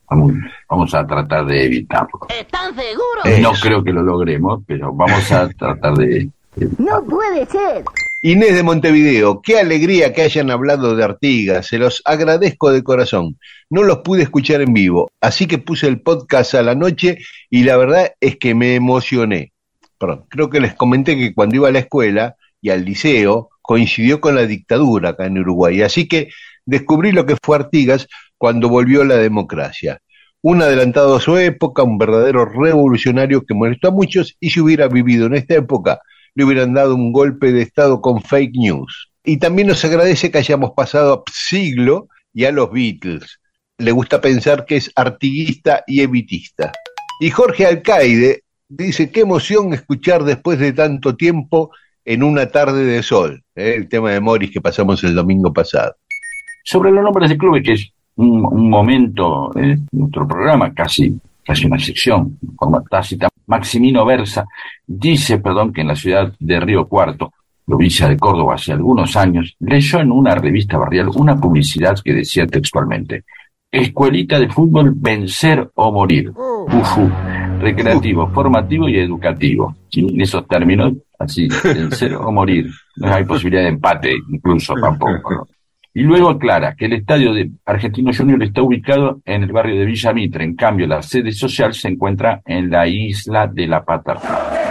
Vamos, vamos a tratar de evitarlo. ¿Están seguros? Eh, No creo que lo logremos, pero vamos a (laughs) tratar de... No puede ser. Inés de Montevideo, qué alegría que hayan hablado de Artigas, se los agradezco de corazón. No los pude escuchar en vivo, así que puse el podcast a la noche y la verdad es que me emocioné. Creo que les comenté que cuando iba a la escuela y al liceo coincidió con la dictadura acá en Uruguay, así que descubrí lo que fue Artigas cuando volvió la democracia. Un adelantado a su época, un verdadero revolucionario que molestó a muchos y si hubiera vivido en esta época le hubieran dado un golpe de Estado con fake news. Y también nos agradece que hayamos pasado siglo y a los Beatles. Le gusta pensar que es artiguista y evitista. Y Jorge Alcaide dice, qué emoción escuchar después de tanto tiempo en una tarde de sol, ¿eh? el tema de Morris que pasamos el domingo pasado. Sobre los nombres de clubes, que es un, momento de nuestro programa, casi, casi una sección, en forma tácita. Maximino Versa dice, perdón, que en la ciudad de Río Cuarto, provincia de Córdoba, hace algunos años, leyó en una revista barrial una publicidad que decía textualmente, Escuelita de fútbol, vencer o morir. Ufu, recreativo, formativo y educativo. En esos términos, así, vencer o morir. No hay posibilidad de empate, incluso tampoco. ¿no? Y luego aclara que el estadio de Argentino Junior está ubicado en el barrio de Villa Mitre. En cambio, la sede social se encuentra en la isla de la Paternal.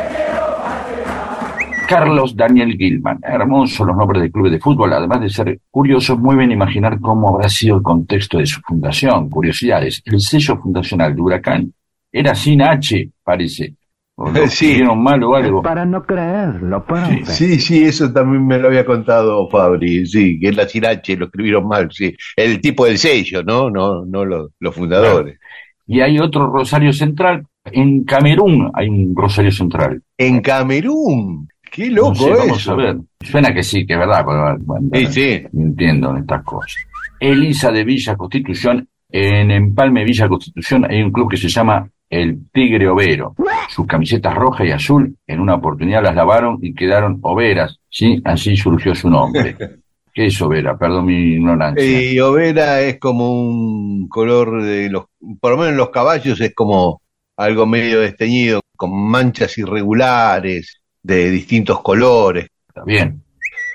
Carlos Daniel Gilman. Hermosos los nombres de clubes de fútbol. Además de ser curiosos, muy bien imaginar cómo habrá sido el contexto de su fundación. Curiosidades. El sello fundacional de Huracán era sin H, parece. O lo (laughs) Sí. escribieron mal o algo. Para no creerlo, profe. Sí, sí, eso también me lo había contado Fabri, sí, que es la Sirache, lo escribieron mal, sí. El tipo del sello, ¿no? No, no los, los fundadores. Y hay otro Rosario Central. En Camerún hay un Rosario Central. En Camerún, qué No loco sé, vamos eso. a ver. Suena que sí, que es verdad. bueno, Sí, sí. Entiendo estas cosas. Elisa de Villa Constitución. En Empalme Villa Constitución hay un club que se llama el Tigre Overo. Sus camisetas roja y azul en una oportunidad las lavaron y quedaron overas. ¿sí? Así surgió su nombre. (laughs) ¿Qué es overa? Perdón mi ignorancia. Y Overa es como un color de los, por lo menos en los caballos es como algo medio desteñido, con manchas irregulares de distintos colores. Bien.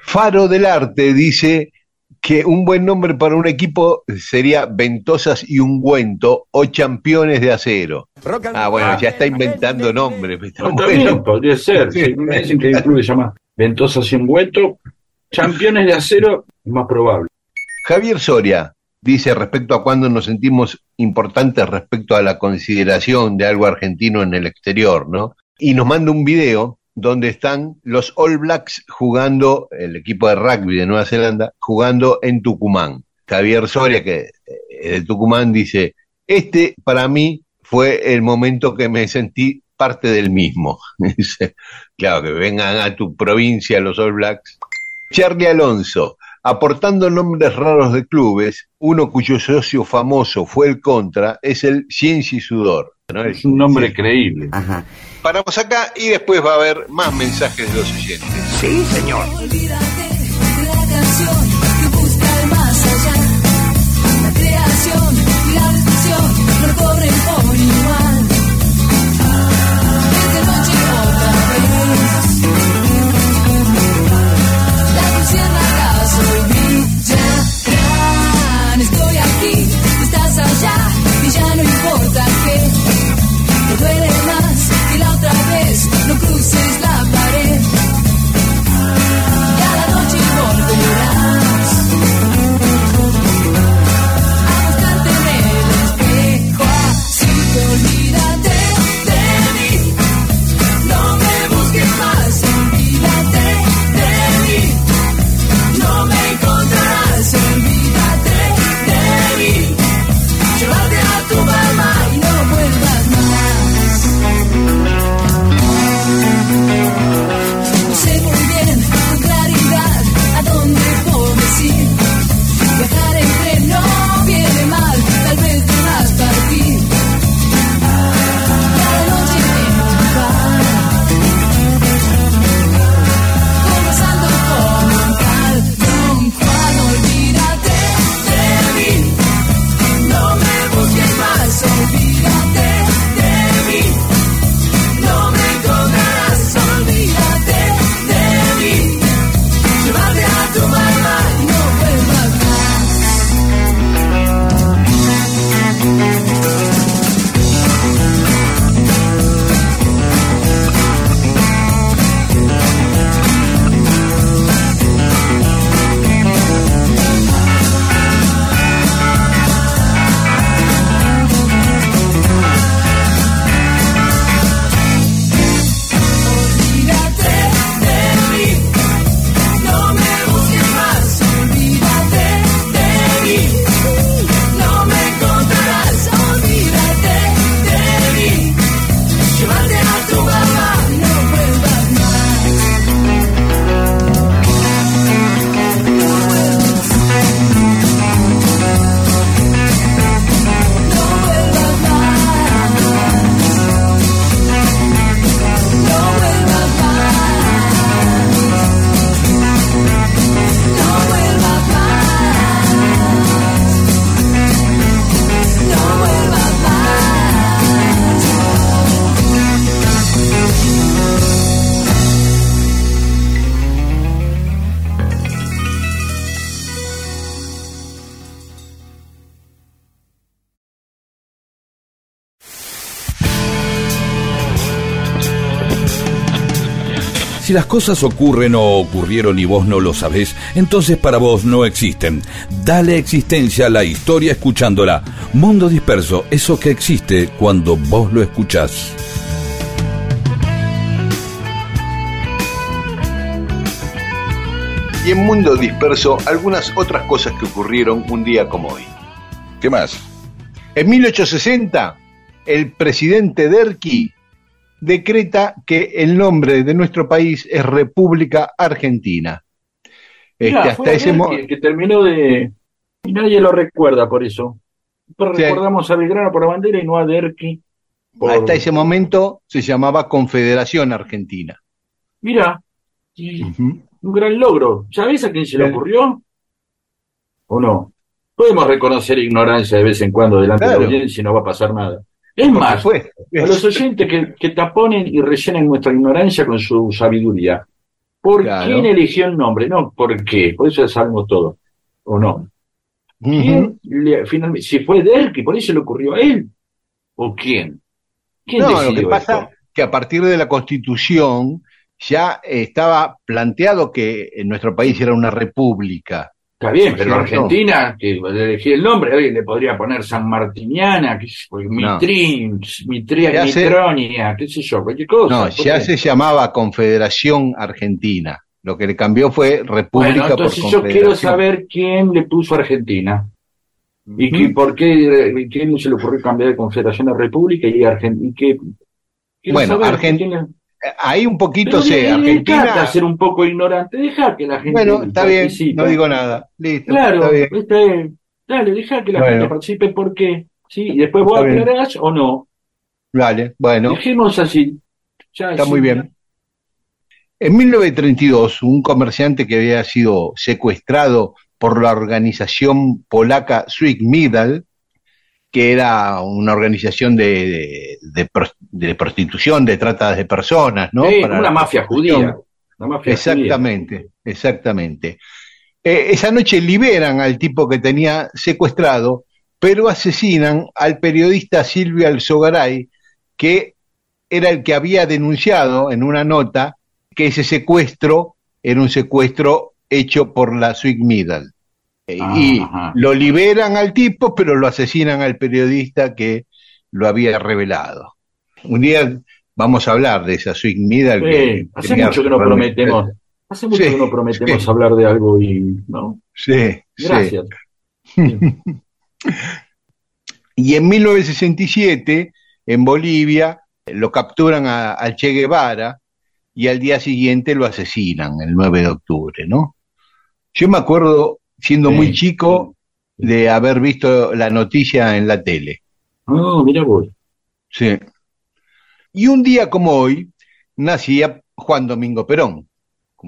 Faro del Arte dice que un buen nombre para un equipo sería Ventosas y Ungüento o Campeones de Acero. Ah, bueno, ya está inventando nombres. está No, bueno. también podría ser. Sí. Si me dicen que hay un club que se llama Ventosa Sin Vuelto, campeones de acero, es más probable. Javier Soria dice respecto a cuando nos sentimos importantes respecto a la consideración de algo argentino en el exterior, ¿no? Y nos manda un video donde están los All Blacks jugando, el equipo de rugby de Nueva Zelanda, jugando en Tucumán. Javier Soria, que es de Tucumán, dice, este para mí fue el momento que me sentí parte del mismo. (laughs) Dice, claro, que vengan a tu provincia los All Blacks. Charlie Alonso, aportando nombres raros de clubes, uno cuyo socio famoso fue el Contra, es el Ciencia y Sudor. ¿No? Es un nombre creíble. Paramos acá y después va a haber más mensajes de los oyentes. Sí, señor. Olvídate de la canción que busca el más allá. La creación las cosas ocurren o ocurrieron y vos no lo sabés, entonces para vos no existen. Dale existencia a la historia escuchándola. Mundo disperso, eso que existe cuando vos lo escuchás. Y en Mundo Disperso, algunas otras cosas que ocurrieron un día como hoy. ¿Qué más? En 1860, el presidente Derqui decreta que el nombre de nuestro país es República Argentina. Este, hasta ese que, que terminó de. Y nadie lo recuerda por eso. Pero Sí. recordamos a Belgrano por la bandera y no a Derqui. por- hasta ese momento se llamaba Confederación Argentina. Mira, y un gran logro. ¿Sabés a quién se le ocurrió? ¿O no? Podemos reconocer ignorancia de vez en cuando delante de la audiencia y no va a pasar nada. Es más, a los oyentes que, que taponen y rellenen nuestra ignorancia con su sabiduría. ¿Por Claro. quién eligió el nombre? No, ¿por qué? Por eso ya sabemos todo. ¿O no? ¿Quién le- finalmente, si fue Derqui, por eso le ocurrió a él? ¿O quién? ¿Quién No, lo que pasa esto? que a partir de la Constitución ya estaba planteado que en nuestro país era una república. Está bien, ¿No es pero cierto? Argentina, que le elegí el nombre, alguien le podría poner San Martiniana, qué sé yo, Mitrin, Mitria, Mitronia, qué sé yo, cualquier cosa. No, ¿por ya qué? se llamaba Confederación Argentina. Lo que le cambió fue República Bueno, por entonces yo quiero saber quién le puso Argentina. ¿Y qué, por qué, quién se le ocurrió cambiar de Confederación a República y Argentina? qué, Bueno, saber Argen- quién le- Ahí un poquito sé, Argentina. ser un poco ignorante, deja que la gente Bueno, está bien, no digo nada. Listo, Claro, está bien. está bien. Dale, deja que la Bueno. gente participe, ¿por qué? ¿Sí? Y después vos aclarás o no. Vale, bueno, Dejemos así. Ya, está muy bien. En 1932, un comerciante que había sido secuestrado por la organización polaca Sweet Middle, que era una organización de, de, de prostitución, de trata de personas, ¿no? Sí, Para una la mafia judía. Una mafia Exactamente, exactamente. Eh, esa noche liberan al tipo que tenía secuestrado, pero asesinan al periodista Silvio Alzogaray, que era el que había denunciado en una nota que ese secuestro era un secuestro hecho por la Sweet Middle. Eh, y Ajá. lo liberan al tipo, pero lo asesinan al periodista que lo había revelado. Un día vamos a hablar de esa Sweet Middle. Sí, que hace mucho que no prometemos. (laughs) Hace mucho Sí, que no prometemos sí. hablar de algo y. ¿No? Sí. Gracias. (laughs) Y en 1967, en Bolivia, lo capturan a- al Che Guevara y al día siguiente lo asesinan, el 9 de octubre, ¿no? Yo me acuerdo, siendo muy chico, de haber visto la noticia en la tele. Oh, mira vos. Sí. Y un día como hoy, nacía Juan Domingo Perón.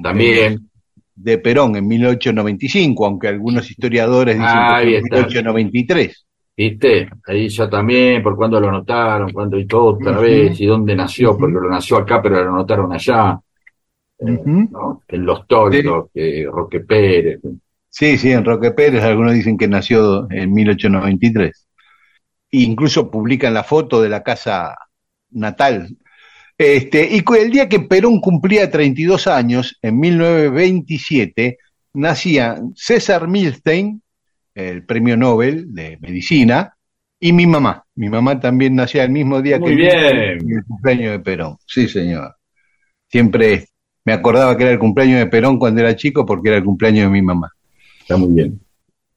También. De Perón en 1895, aunque algunos historiadores dicen Ah, que en 1893. ¿Viste? Ahí ya también, por cuándo lo notaron, cuándo y todo otra vez, y dónde nació, porque lo nació acá, pero lo notaron allá. ¿no? En Los Toldos, que Roque Pérez. Sí, sí, en Roque Pérez, algunos dicen que nació en 1893. E incluso publican la foto de la casa natal. Este, y el día que Perón cumplía 32 años, en 1927, nacía César Milstein, el premio Nobel de Medicina, y mi mamá. Mi mamá también nacía el mismo día Muy que bien. el cumpleaños de Perón. Sí, señor. Siempre me acordaba que era el cumpleaños de Perón cuando era chico porque era el cumpleaños de mi mamá. Está muy bien.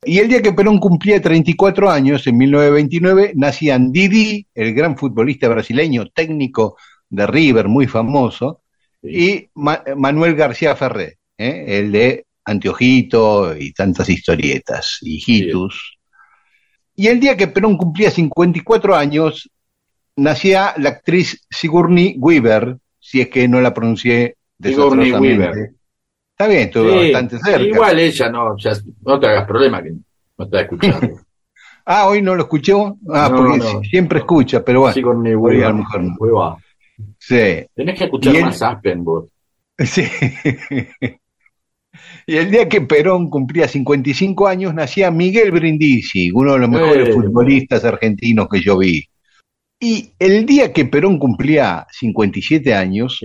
Y el día que Perón cumplía 34 años, en 1929, nacían Didi, el gran futbolista brasileño, técnico de River, muy famoso, y Ma- Manuel García Ferré, ¿eh? el de Anteojito y tantas historietas, hijitus. Y el día que Perón cumplía 54 años, nacía la actriz Sigourney Weaver, si es que no la pronuncié Sigourney. Weaver. Está bien, estuvo Sí, bastante cerca. Igual ella no, ya, no te hagas problema que no está escuchando. (laughs) Ah, hoy no lo escuchó. Ah, No, porque no. siempre escucha, pero bueno. A lo mejor no. hueva. Sí. Tenés que escuchar más Aspen, vos. (laughs) Sí. Y el día que Perón cumplía 55 años, nacía Miguel Brindisi, uno de los mejores Eh. futbolistas argentinos que yo vi. Y el día que Perón cumplía 57 años,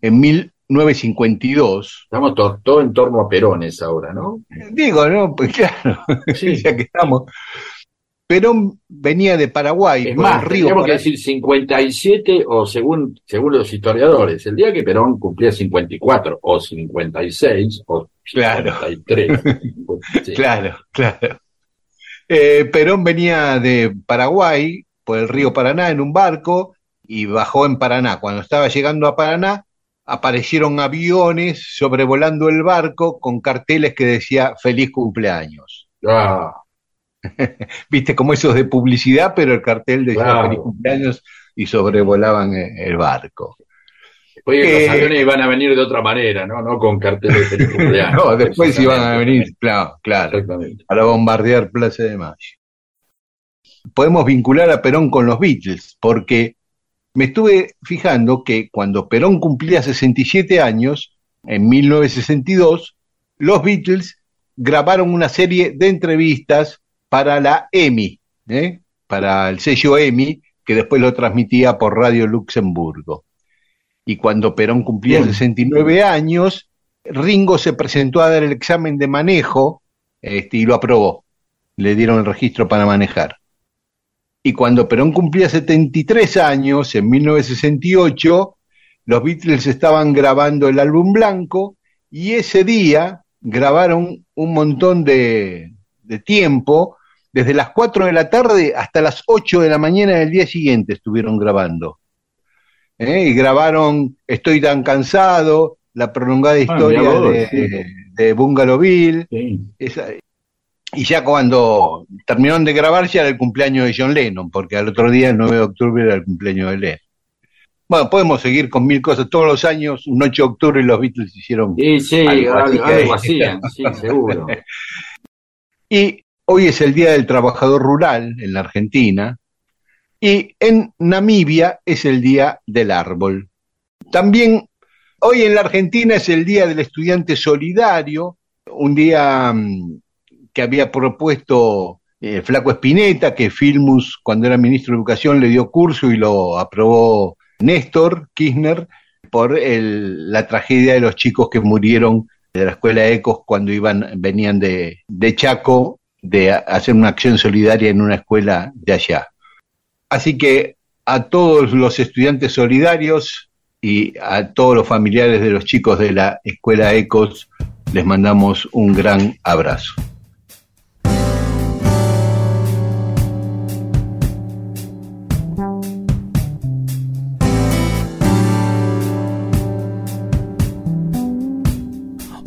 en 1952, Estamos to- todo en torno a Perones ahora, ¿no? digo, ¿no? Pues claro, (laughs) ya que estamos. Perón venía de Paraguay, Es por más, el río tendríamos que decir 57 o según, según los historiadores, el día que Perón cumplía 54 o 56 o Claro. 53. (laughs) Sí. Claro, claro. Eh, Perón venía de Paraguay por el río Paraná en un barco y bajó en Paraná. Cuando estaba llegando a Paraná, aparecieron aviones sobrevolando el barco con carteles que decía feliz cumpleaños. Ah, (laughs) Viste como esos de publicidad, pero el cartel decía Claro. feliz cumpleaños y sobrevolaban eh, el barco. Oye, Eh, los aviones iban a venir de otra manera, ¿no? No con carteles de feliz (laughs) cumpleaños. No, después iban a venir, claro, claro. Exactamente. para bombardear Plaza de Mayo. Podemos vincular a Perón con los Beatles, porque me estuve fijando que cuando Perón cumplía 67 años, en 1962, los Beatles grabaron una serie de entrevistas para la EMI, ¿eh? para el sello EMI, que después lo transmitía por Radio Luxemburgo. Y cuando Perón cumplía Bien. 69 años, Ringo se presentó a dar el examen de manejo este, y lo aprobó. Le dieron el registro para manejar. Y cuando Perón cumplía 73 años, en 1968, los Beatles estaban grabando el álbum blanco y ese día grabaron un montón de, de tiempo, desde las 4 de la tarde hasta las 8 de la mañana del día siguiente estuvieron grabando. ¿Eh? Y grabaron Estoy tan cansado, la prolongada historia mirá vos, de, sí. de Sí. esa- y ya cuando terminaron de grabar ya era el cumpleaños de John Lennon, porque al otro día, el 9 de octubre, era el cumpleaños de Lennon. Bueno, podemos seguir con mil cosas. Todos los años, un 8 de octubre, los Beatles hicieron Sí, sí, algo, algo, sí, seguro. (laughs) Y hoy es el Día del Trabajador Rural en la Argentina. Y en Namibia es el Día del Árbol. También hoy en la Argentina es el Día del Estudiante Solidario, un día mm, que había propuesto eh, Flaco Espineta, que Filmus, cuando era ministro de Educación, le dio curso y lo aprobó Néstor Kirchner por el- la tragedia de los chicos que murieron de la escuela Ecos cuando iban, venían de, de Chaco de hacer una acción solidaria en una escuela de allá. Así que a todos los estudiantes solidarios y a todos los familiares de los chicos de la escuela Ecos les mandamos un gran abrazo.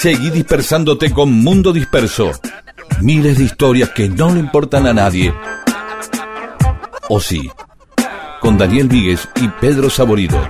Seguí dispersándote con Mundo Disperso. Miles de historias que no le importan a nadie. O sí. Con Daniel Víguez y Pedro Saborido.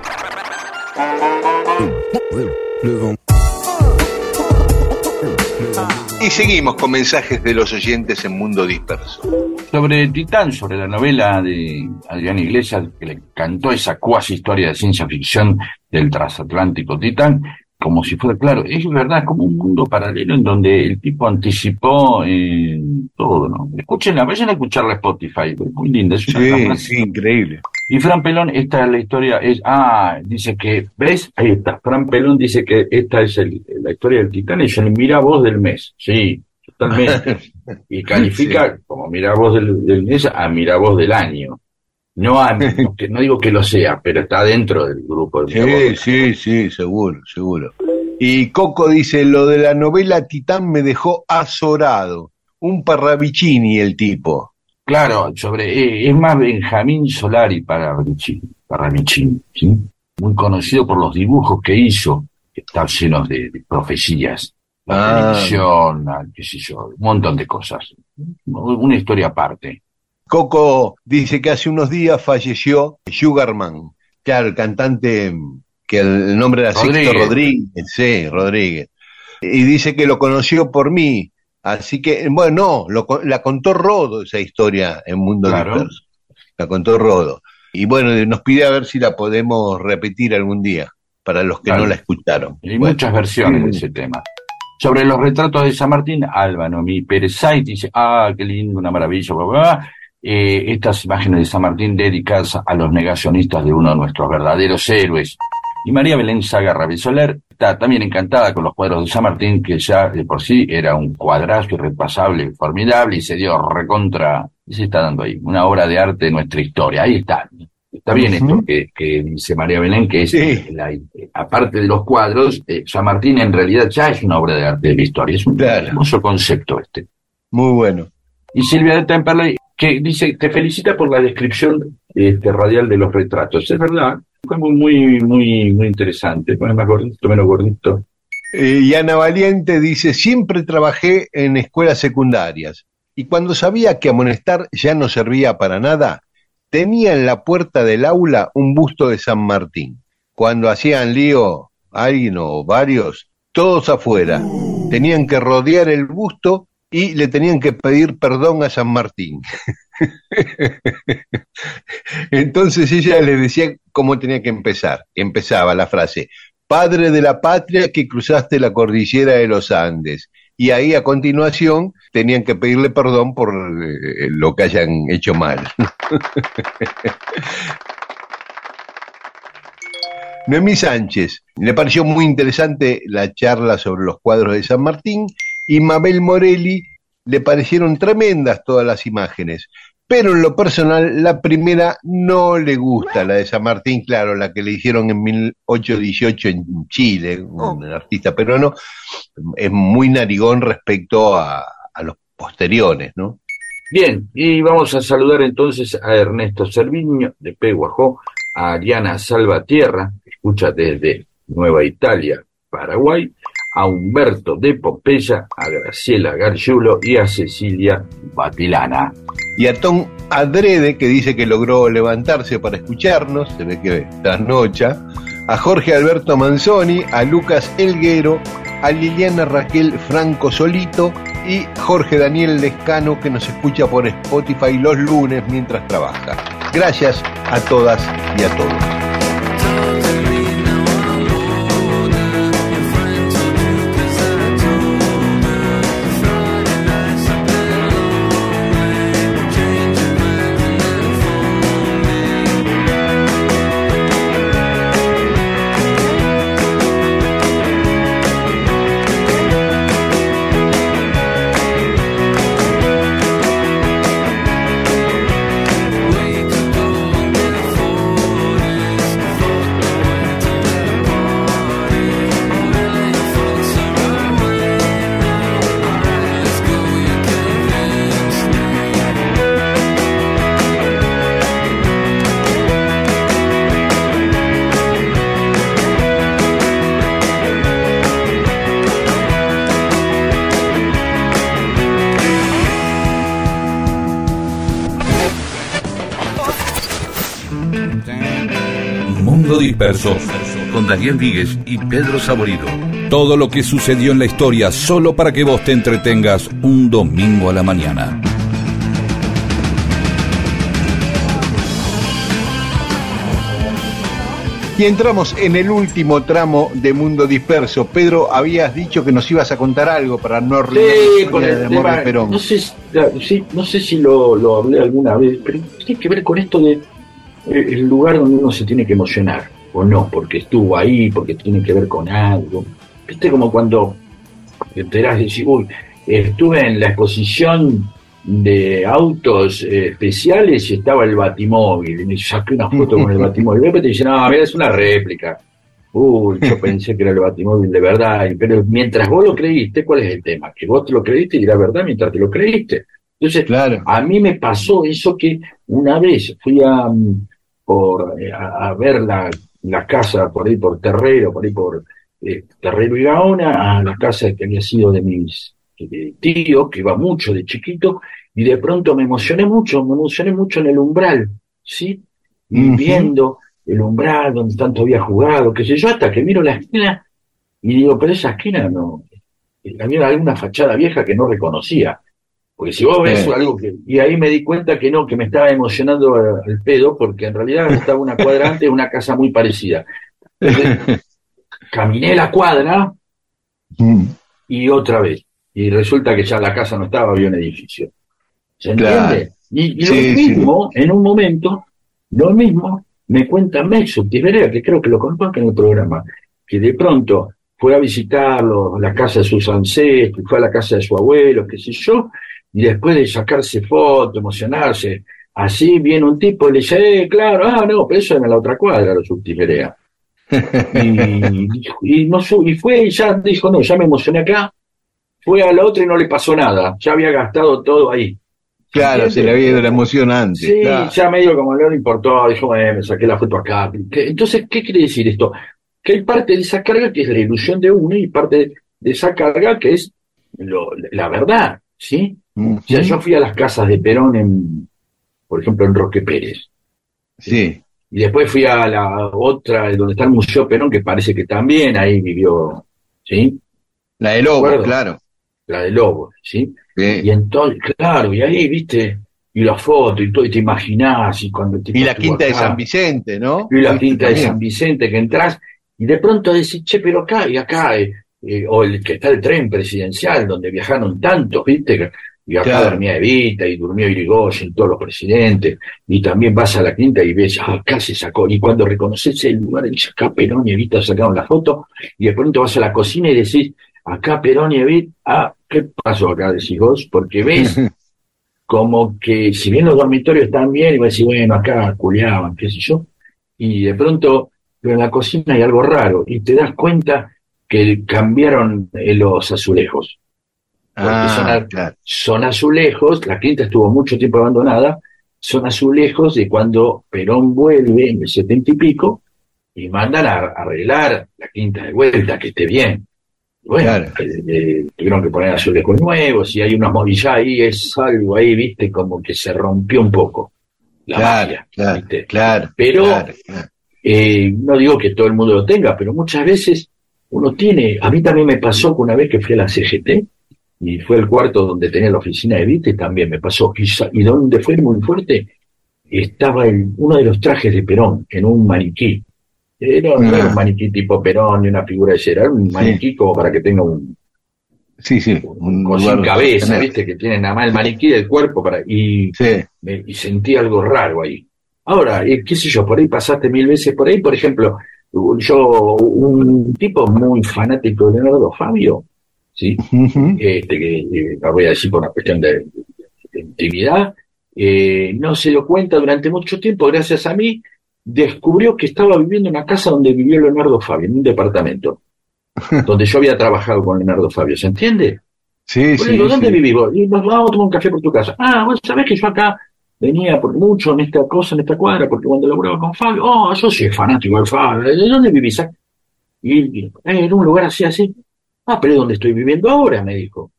Y seguimos con mensajes de los oyentes en Mundo Disperso. Sobre Titán, sobre la novela de Adrián Iglesias, que le cantó esa cuasi historia de ciencia ficción del transatlántico Titán, como si fuera, claro, es verdad, como un mundo paralelo en donde el tipo anticipó eh, todo, ¿no? Escúchenla, vayan a escucharla Spotify, es muy linda, es una Sí, sí, increíble. Y Fran Pelón, esta es la historia, es, ah, dice que, ¿ves? Ahí está, Fran Pelón dice que esta es el- la historia del Titán, es el mira voz del mes, sí, totalmente. (laughs) Y califica como mira voz del, del mes a mira voz del año. No, no, digo que lo sea, pero está dentro del grupo. Sí, sí, sí, seguro, seguro. Y Coco dice, lo de la novela Titán me dejó azorado. Un parravicini el tipo. Claro, sobre, eh, es más Benjamín Solari para Brici- para Vicini, ¿sí? Muy conocido por los dibujos que hizo, que están llenos de, de profecías. La Ah. televisión, qué sé yo, un montón de cosas. Una historia aparte. Coco dice que hace unos días falleció Sugarman. Claro, el cantante mm, que el nombre era Sixto Rodríguez. Rodríguez. Sí, Rodríguez. Y dice que lo conoció por mí. Así que, bueno, no, lo la contó Rodo esa historia en Mundo Claro. Disperso. La contó Rodo. Y bueno, nos pide a ver si la podemos repetir algún día, para los que Claro. no la escucharon. Hay Bueno. muchas versiones de ese tema. Sobre los retratos de San Martín, Álvaro Mi Pérez dice, ah, qué lindo, una maravilla, bla, bla, bla. Eh, estas imágenes de San Martín dedicadas a los negacionistas de uno de nuestros verdaderos héroes. Y María Belén Sagarra Soler está también encantada con los cuadros de San Martín, que ya de por sí era un cuadrazo irrepasable, formidable, y se dio recontra, y se está dando ahí, una obra de arte de nuestra historia. Ahí está. Está bien esto que, que dice María Belén, que es Sí. la- aparte de los cuadros, eh, San Martín en realidad ya es una obra de arte de la historia. Es un Claro. hermoso concepto este. Muy bueno. Y Silvia de Temperley, que dice, te felicita por la descripción este, radial de los retratos. Es verdad, fue muy, muy, muy, interesante. Pone más gordito, menos gordito. Eh, y Ana Valiente dice, siempre trabajé en escuelas secundarias y cuando sabía que amonestar ya no servía para nada, tenía en la puerta del aula un busto de San Martín. Cuando hacían lío alguien o varios, todos afuera, tenían que rodear el busto y le tenían que pedir perdón a San Martín. (laughs) Entonces ella les decía cómo tenía que empezar. Empezaba la frase, Padre de la patria que cruzaste la cordillera de los Andes. Y ahí a continuación tenían que pedirle perdón por eh, lo que hayan hecho mal. (laughs) Noemí Sánchez, le pareció muy interesante la charla sobre los cuadros de San Martín y Mabel Morelli le parecieron tremendas todas las imágenes. Pero en lo personal, la primera no le gusta, la de San Martín, claro, la que le hicieron en 1818 en Chile, un artista peruano, es muy narigón respecto a, a los posteriores, ¿no? Bien, y vamos a saludar entonces a Ernesto Cerviño de Peguajó, a Ariana Salvatierra, que escucha desde Nueva Italia, Paraguay, a Humberto de Pompeya, a Graciela Gargiulo y a Cecilia Batilana. Y a Tom Adrede, que dice que logró levantarse para escucharnos, se ve que trasnocha, a Jorge Alberto Manzoni, a Lucas Elguero, a Liliana Raquel Franco Solito y Jorge Daniel Lescano, que nos escucha por Spotify los lunes mientras trabaja. Gracias a todas y a todos. Disperso, con Daniel Víguez y Pedro Saborido. Todo lo que sucedió en la historia solo para que vos te entretengas un domingo a la mañana. Y entramos en el último tramo de Mundo Disperso. Pedro, habías dicho que nos ibas a contar algo para no arruinar la Sí, historia con el amor tema, de Perón. no sé, si- sí, no sé si lo, lo hablé alguna vez, pero tiene que ver con esto de eh, el lugar donde uno se tiene que emocionar, o no, porque estuvo ahí, porque tiene que ver con algo. Viste como cuando te enterás de decir, uy, estuve en la exposición de autos eh, especiales y estaba el batimóvil. Y me saqué una foto con el (laughs) batimóvil. Y después te dicen, no, mira, es una réplica. Uy, yo pensé que era el batimóvil de verdad. Pero mientras vos lo creíste, ¿cuál es el tema? Que vos te lo creíste y era verdad mientras te lo creíste. Entonces, Claro. a mí me pasó eso que una vez fui a, mm, por, eh, a, a ver la, la casa por ahí por Terrero, por ahí por eh, Terrero y Gaona, a la casa que había sido de mis eh, tíos, que iba mucho de chiquito, y de pronto me emocioné mucho, me emocioné mucho en el umbral, ¿sí? Y viendo el umbral donde tanto había jugado, qué sé yo, hasta que miro la esquina y digo, pero esa esquina no, había alguna fachada vieja que no reconocía. Porque si vos ves Sí. algo que. Y ahí me di cuenta que no, que me estaba emocionando el pedo, porque en realidad estaba una cuadra antes una casa muy parecida. Entonces, (laughs) caminé la cuadra Mm. y otra vez. Y resulta que ya la casa no estaba, había un edificio. ¿Se Claro. entiende? Y, lo sí. mismo, en un momento, lo mismo me cuenta Mexo Tiberea, que creo que lo contó en el programa, que de pronto fue a visitarlo, la casa de sus ancestros, fue a la casa de su abuelo, qué sé yo, y después de sacarse fotos, emocionarse, así viene un tipo y le dice, eh, claro, ah, no, pero eso era en la otra cuadra, lo subtiberea. (laughs) y, y, no, y fue y ya dijo, no, ya me emocioné acá, fue a la otra y no le pasó nada, ya había gastado todo ahí. Claro, se le había ido la emoción antes. Sí, claro. ya medio como no le importó, dijo, "Bueno, me saqué la foto acá. ¿Qué- Entonces, ¿qué quiere decir esto? Que hay parte de esa carga que es la ilusión de uno y parte de esa carga que es lo- la verdad, ¿sí? O sea, yo fui a las casas de Perón en, por ejemplo, en Roque Pérez. Sí. Y después fui a la otra, donde está el Museo Perón, que parece que también ahí vivió, ¿sí? La de Lobo, claro. La de Lobo, ¿sí? Sí. Y entonces, claro, y ahí, viste, y la foto y todo, y te imaginás, y cuando tipo Y la quinta de San Vicente, ¿no? y la quinta de. San Vicente que entras, y de pronto decís, che, pero acá, y acá, eh, eh, o el que está el tren presidencial, donde viajaron tantos, viste, y acá Claro. dormía Evita, y durmió Irigoyen, todos los presidentes, y también vas a la quinta y ves, ah, acá se sacó, y cuando reconoces el lugar, dices, acá Perón y Evita sacaron la foto, y de pronto vas a la cocina y decís, acá Perón y Evita, ah, ¿qué pasó acá? Decís vos, porque ves (laughs) como que si bien los dormitorios están bien, y vas a decir, bueno, acá culiaban, qué sé yo, y de pronto pero en la cocina hay algo raro, y te das cuenta que cambiaron eh, los azulejos. Porque son, Ah, a- claro. son azulejos, la quinta estuvo mucho tiempo abandonada, son azulejos de cuando Perón vuelve en el setenta y pico, y mandan a arreglar la quinta de vuelta, que esté bien. Bueno, Claro. eh, eh, tuvieron que poner azulejos nuevos y hay unos movillas ahí, es algo ahí, viste, como que se rompió un poco la Claro, magia, claro, ¿viste? claro. Pero eh, no digo que todo el mundo lo tenga, pero muchas veces uno tiene, a mí también me pasó que una vez que fui a la CGT, y fue el cuarto donde tenía la oficina de Vite, también me pasó, y, y donde fue muy fuerte, estaba el- uno de los trajes de Perón en un maniquí. Era, era Ah. un maniquí tipo Perón ni una figura de cera, era un maniquí como para que tenga un, Sí, sí. Un sin cabeza, viste, que tiene nada más el maniquí del cuerpo para, y Sí. me- y sentí algo raro ahí. Ahora, eh, qué sé yo, por ahí pasaste mil veces por ahí, por ejemplo, yo, un tipo muy fanático de Leonardo Fabio, Este, que eh, lo voy a decir por una cuestión de, de intimidad, eh, no se dio cuenta durante mucho tiempo, gracias a mí, descubrió que estaba viviendo en una casa donde vivió Leonardo Fabio, en un departamento, (laughs) donde yo había trabajado con Leonardo Fabio, ¿se entiende? Sí, Yo sí. digo, ¿dónde sí. vivís vos? Y nos vamos a tomar un café por tu casa. Ah, vos sabés que yo acá venía por mucho en esta cosa, en esta cuadra, porque cuando laburaba con Fabio, oh, yo soy fanático del Fabio, ¿de dónde vivís? ah?". Y, y, "Eh, en un lugar así, así. Ah, pero es donde estoy viviendo ahora, me dijo.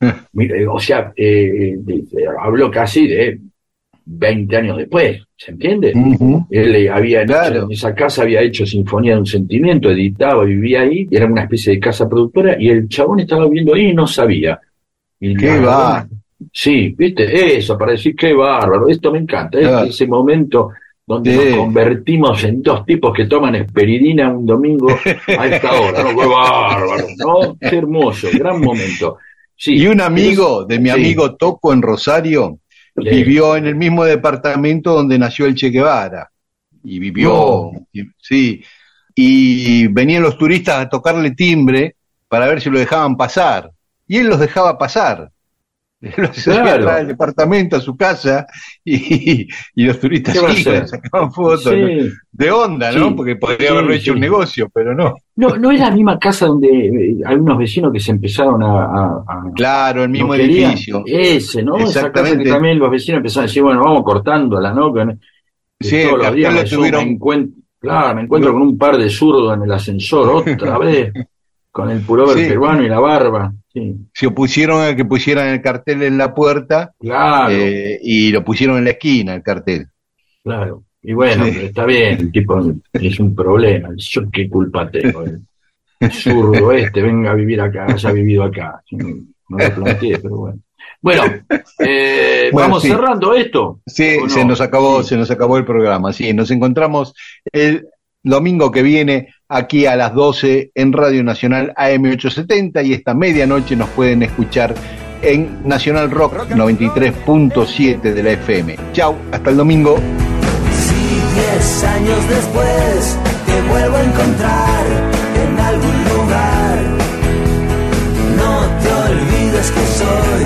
(laughs) O sea, eh, de- habló casi de 20 años después, ¿se entiende? Él eh, había hecho- en esa casa había hecho Sinfonía de un Sentimiento, editaba, vivía ahí, era una especie de casa productora, y el chabón estaba viviendo ahí y no sabía. Y Qué la- va. Sí, viste, eso, para decir qué bárbaro, esto me encanta, Claro. ese momento donde Sí. nos convertimos en dos tipos que toman esperidina un domingo a esta hora, ¿no? Qué bárbaro, ¿no? Qué hermoso, gran momento. Sí, Y un amigo de mi Sí. amigo Toco en Rosario vivió en el mismo departamento donde nació el Che Guevara. Y vivió, sí. Y venían los turistas a tocarle timbre para ver si lo dejaban pasar. Y él los dejaba pasar. (laughs) Lo hacía Claro. al departamento, a su casa, y, y los turistas ¿Qué va a iban, hacer? sacaban fotos. Sí. ¿no? De onda, ¿no? Sí. Porque podría Sí, haberlo hecho sí. un negocio, pero no. No, no es la misma casa donde eh, hay unos vecinos que se empezaron a. a- a- Claro, el mismo edificio. Ese, ¿no? Esa casa Exactamente. que también los vecinos empezaron a decir, bueno, vamos cortándola, ¿no? Que- Sí, todos los días tuvieron- me encuentro, claro, me encuentro con un par de zurdos en el ascensor otra (laughs) vez, con el pullover Sí. peruano y la barba. Sí, Se opusieron a que pusieran el cartel en la puerta claro, eh, y lo pusieron en la esquina, el cartel. claro. Y bueno, Sí. pero está bien, el tipo es un problema. Yo qué culpa tengo. El zurdo este, venga a vivir acá, haya vivido acá. No lo planteé, pero bueno. Bueno, eh, Bueno, vamos sí. cerrando esto. Sí, se nos acabó, Sí. se nos acabó el programa. Sí, nos encontramos el domingo que viene aquí a las 12 en Radio Nacional AM870 y esta medianoche nos pueden escuchar en Nacional Rock 93.7 de la FM. Chau, hasta el domingo. Si diez años después te vuelvo a encontrar en algún lugar, no te olvides que soy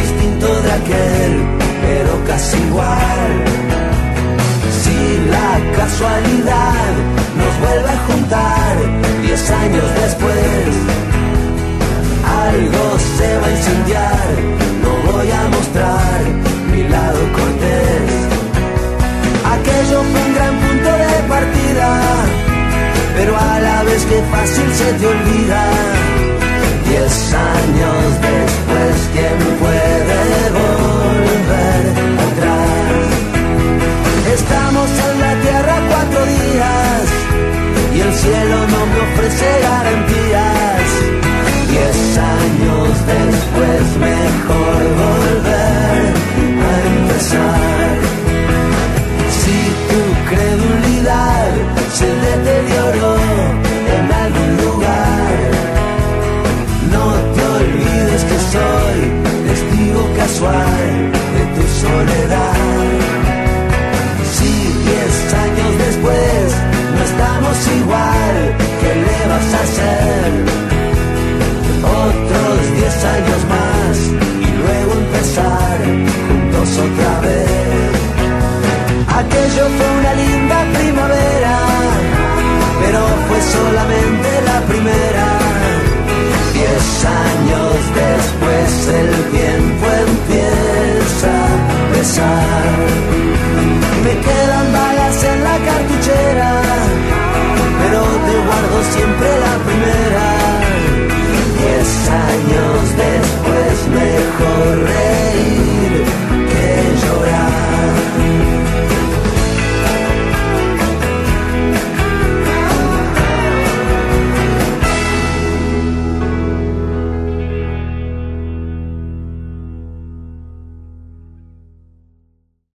distinto de aquel, pero casi igual. Si la casualidad nos vuelve a juntar diez años después, algo se va a incendiar, no voy a mostrar mi lado cortés. Aquello fue un gran punto de partida, pero a la vez que fácil se te olvida. Diez años después, ¿quién puede volver cielo no me ofrece garantías. Diez años después, mejor volver a empezar. Si tu credulidad se deterioró en algún lugar, no te olvides que soy testigo casual igual, ¿qué le vas a hacer? Otros diez años más y luego empezar juntos otra vez. Aquello fue una linda primavera, pero fue solamente la primera. Diez años después el tiempo empieza a pesar. Me quedan balas en la cartuchera pero te guardo siempre la primera. Diez años después mejor reír que llorar.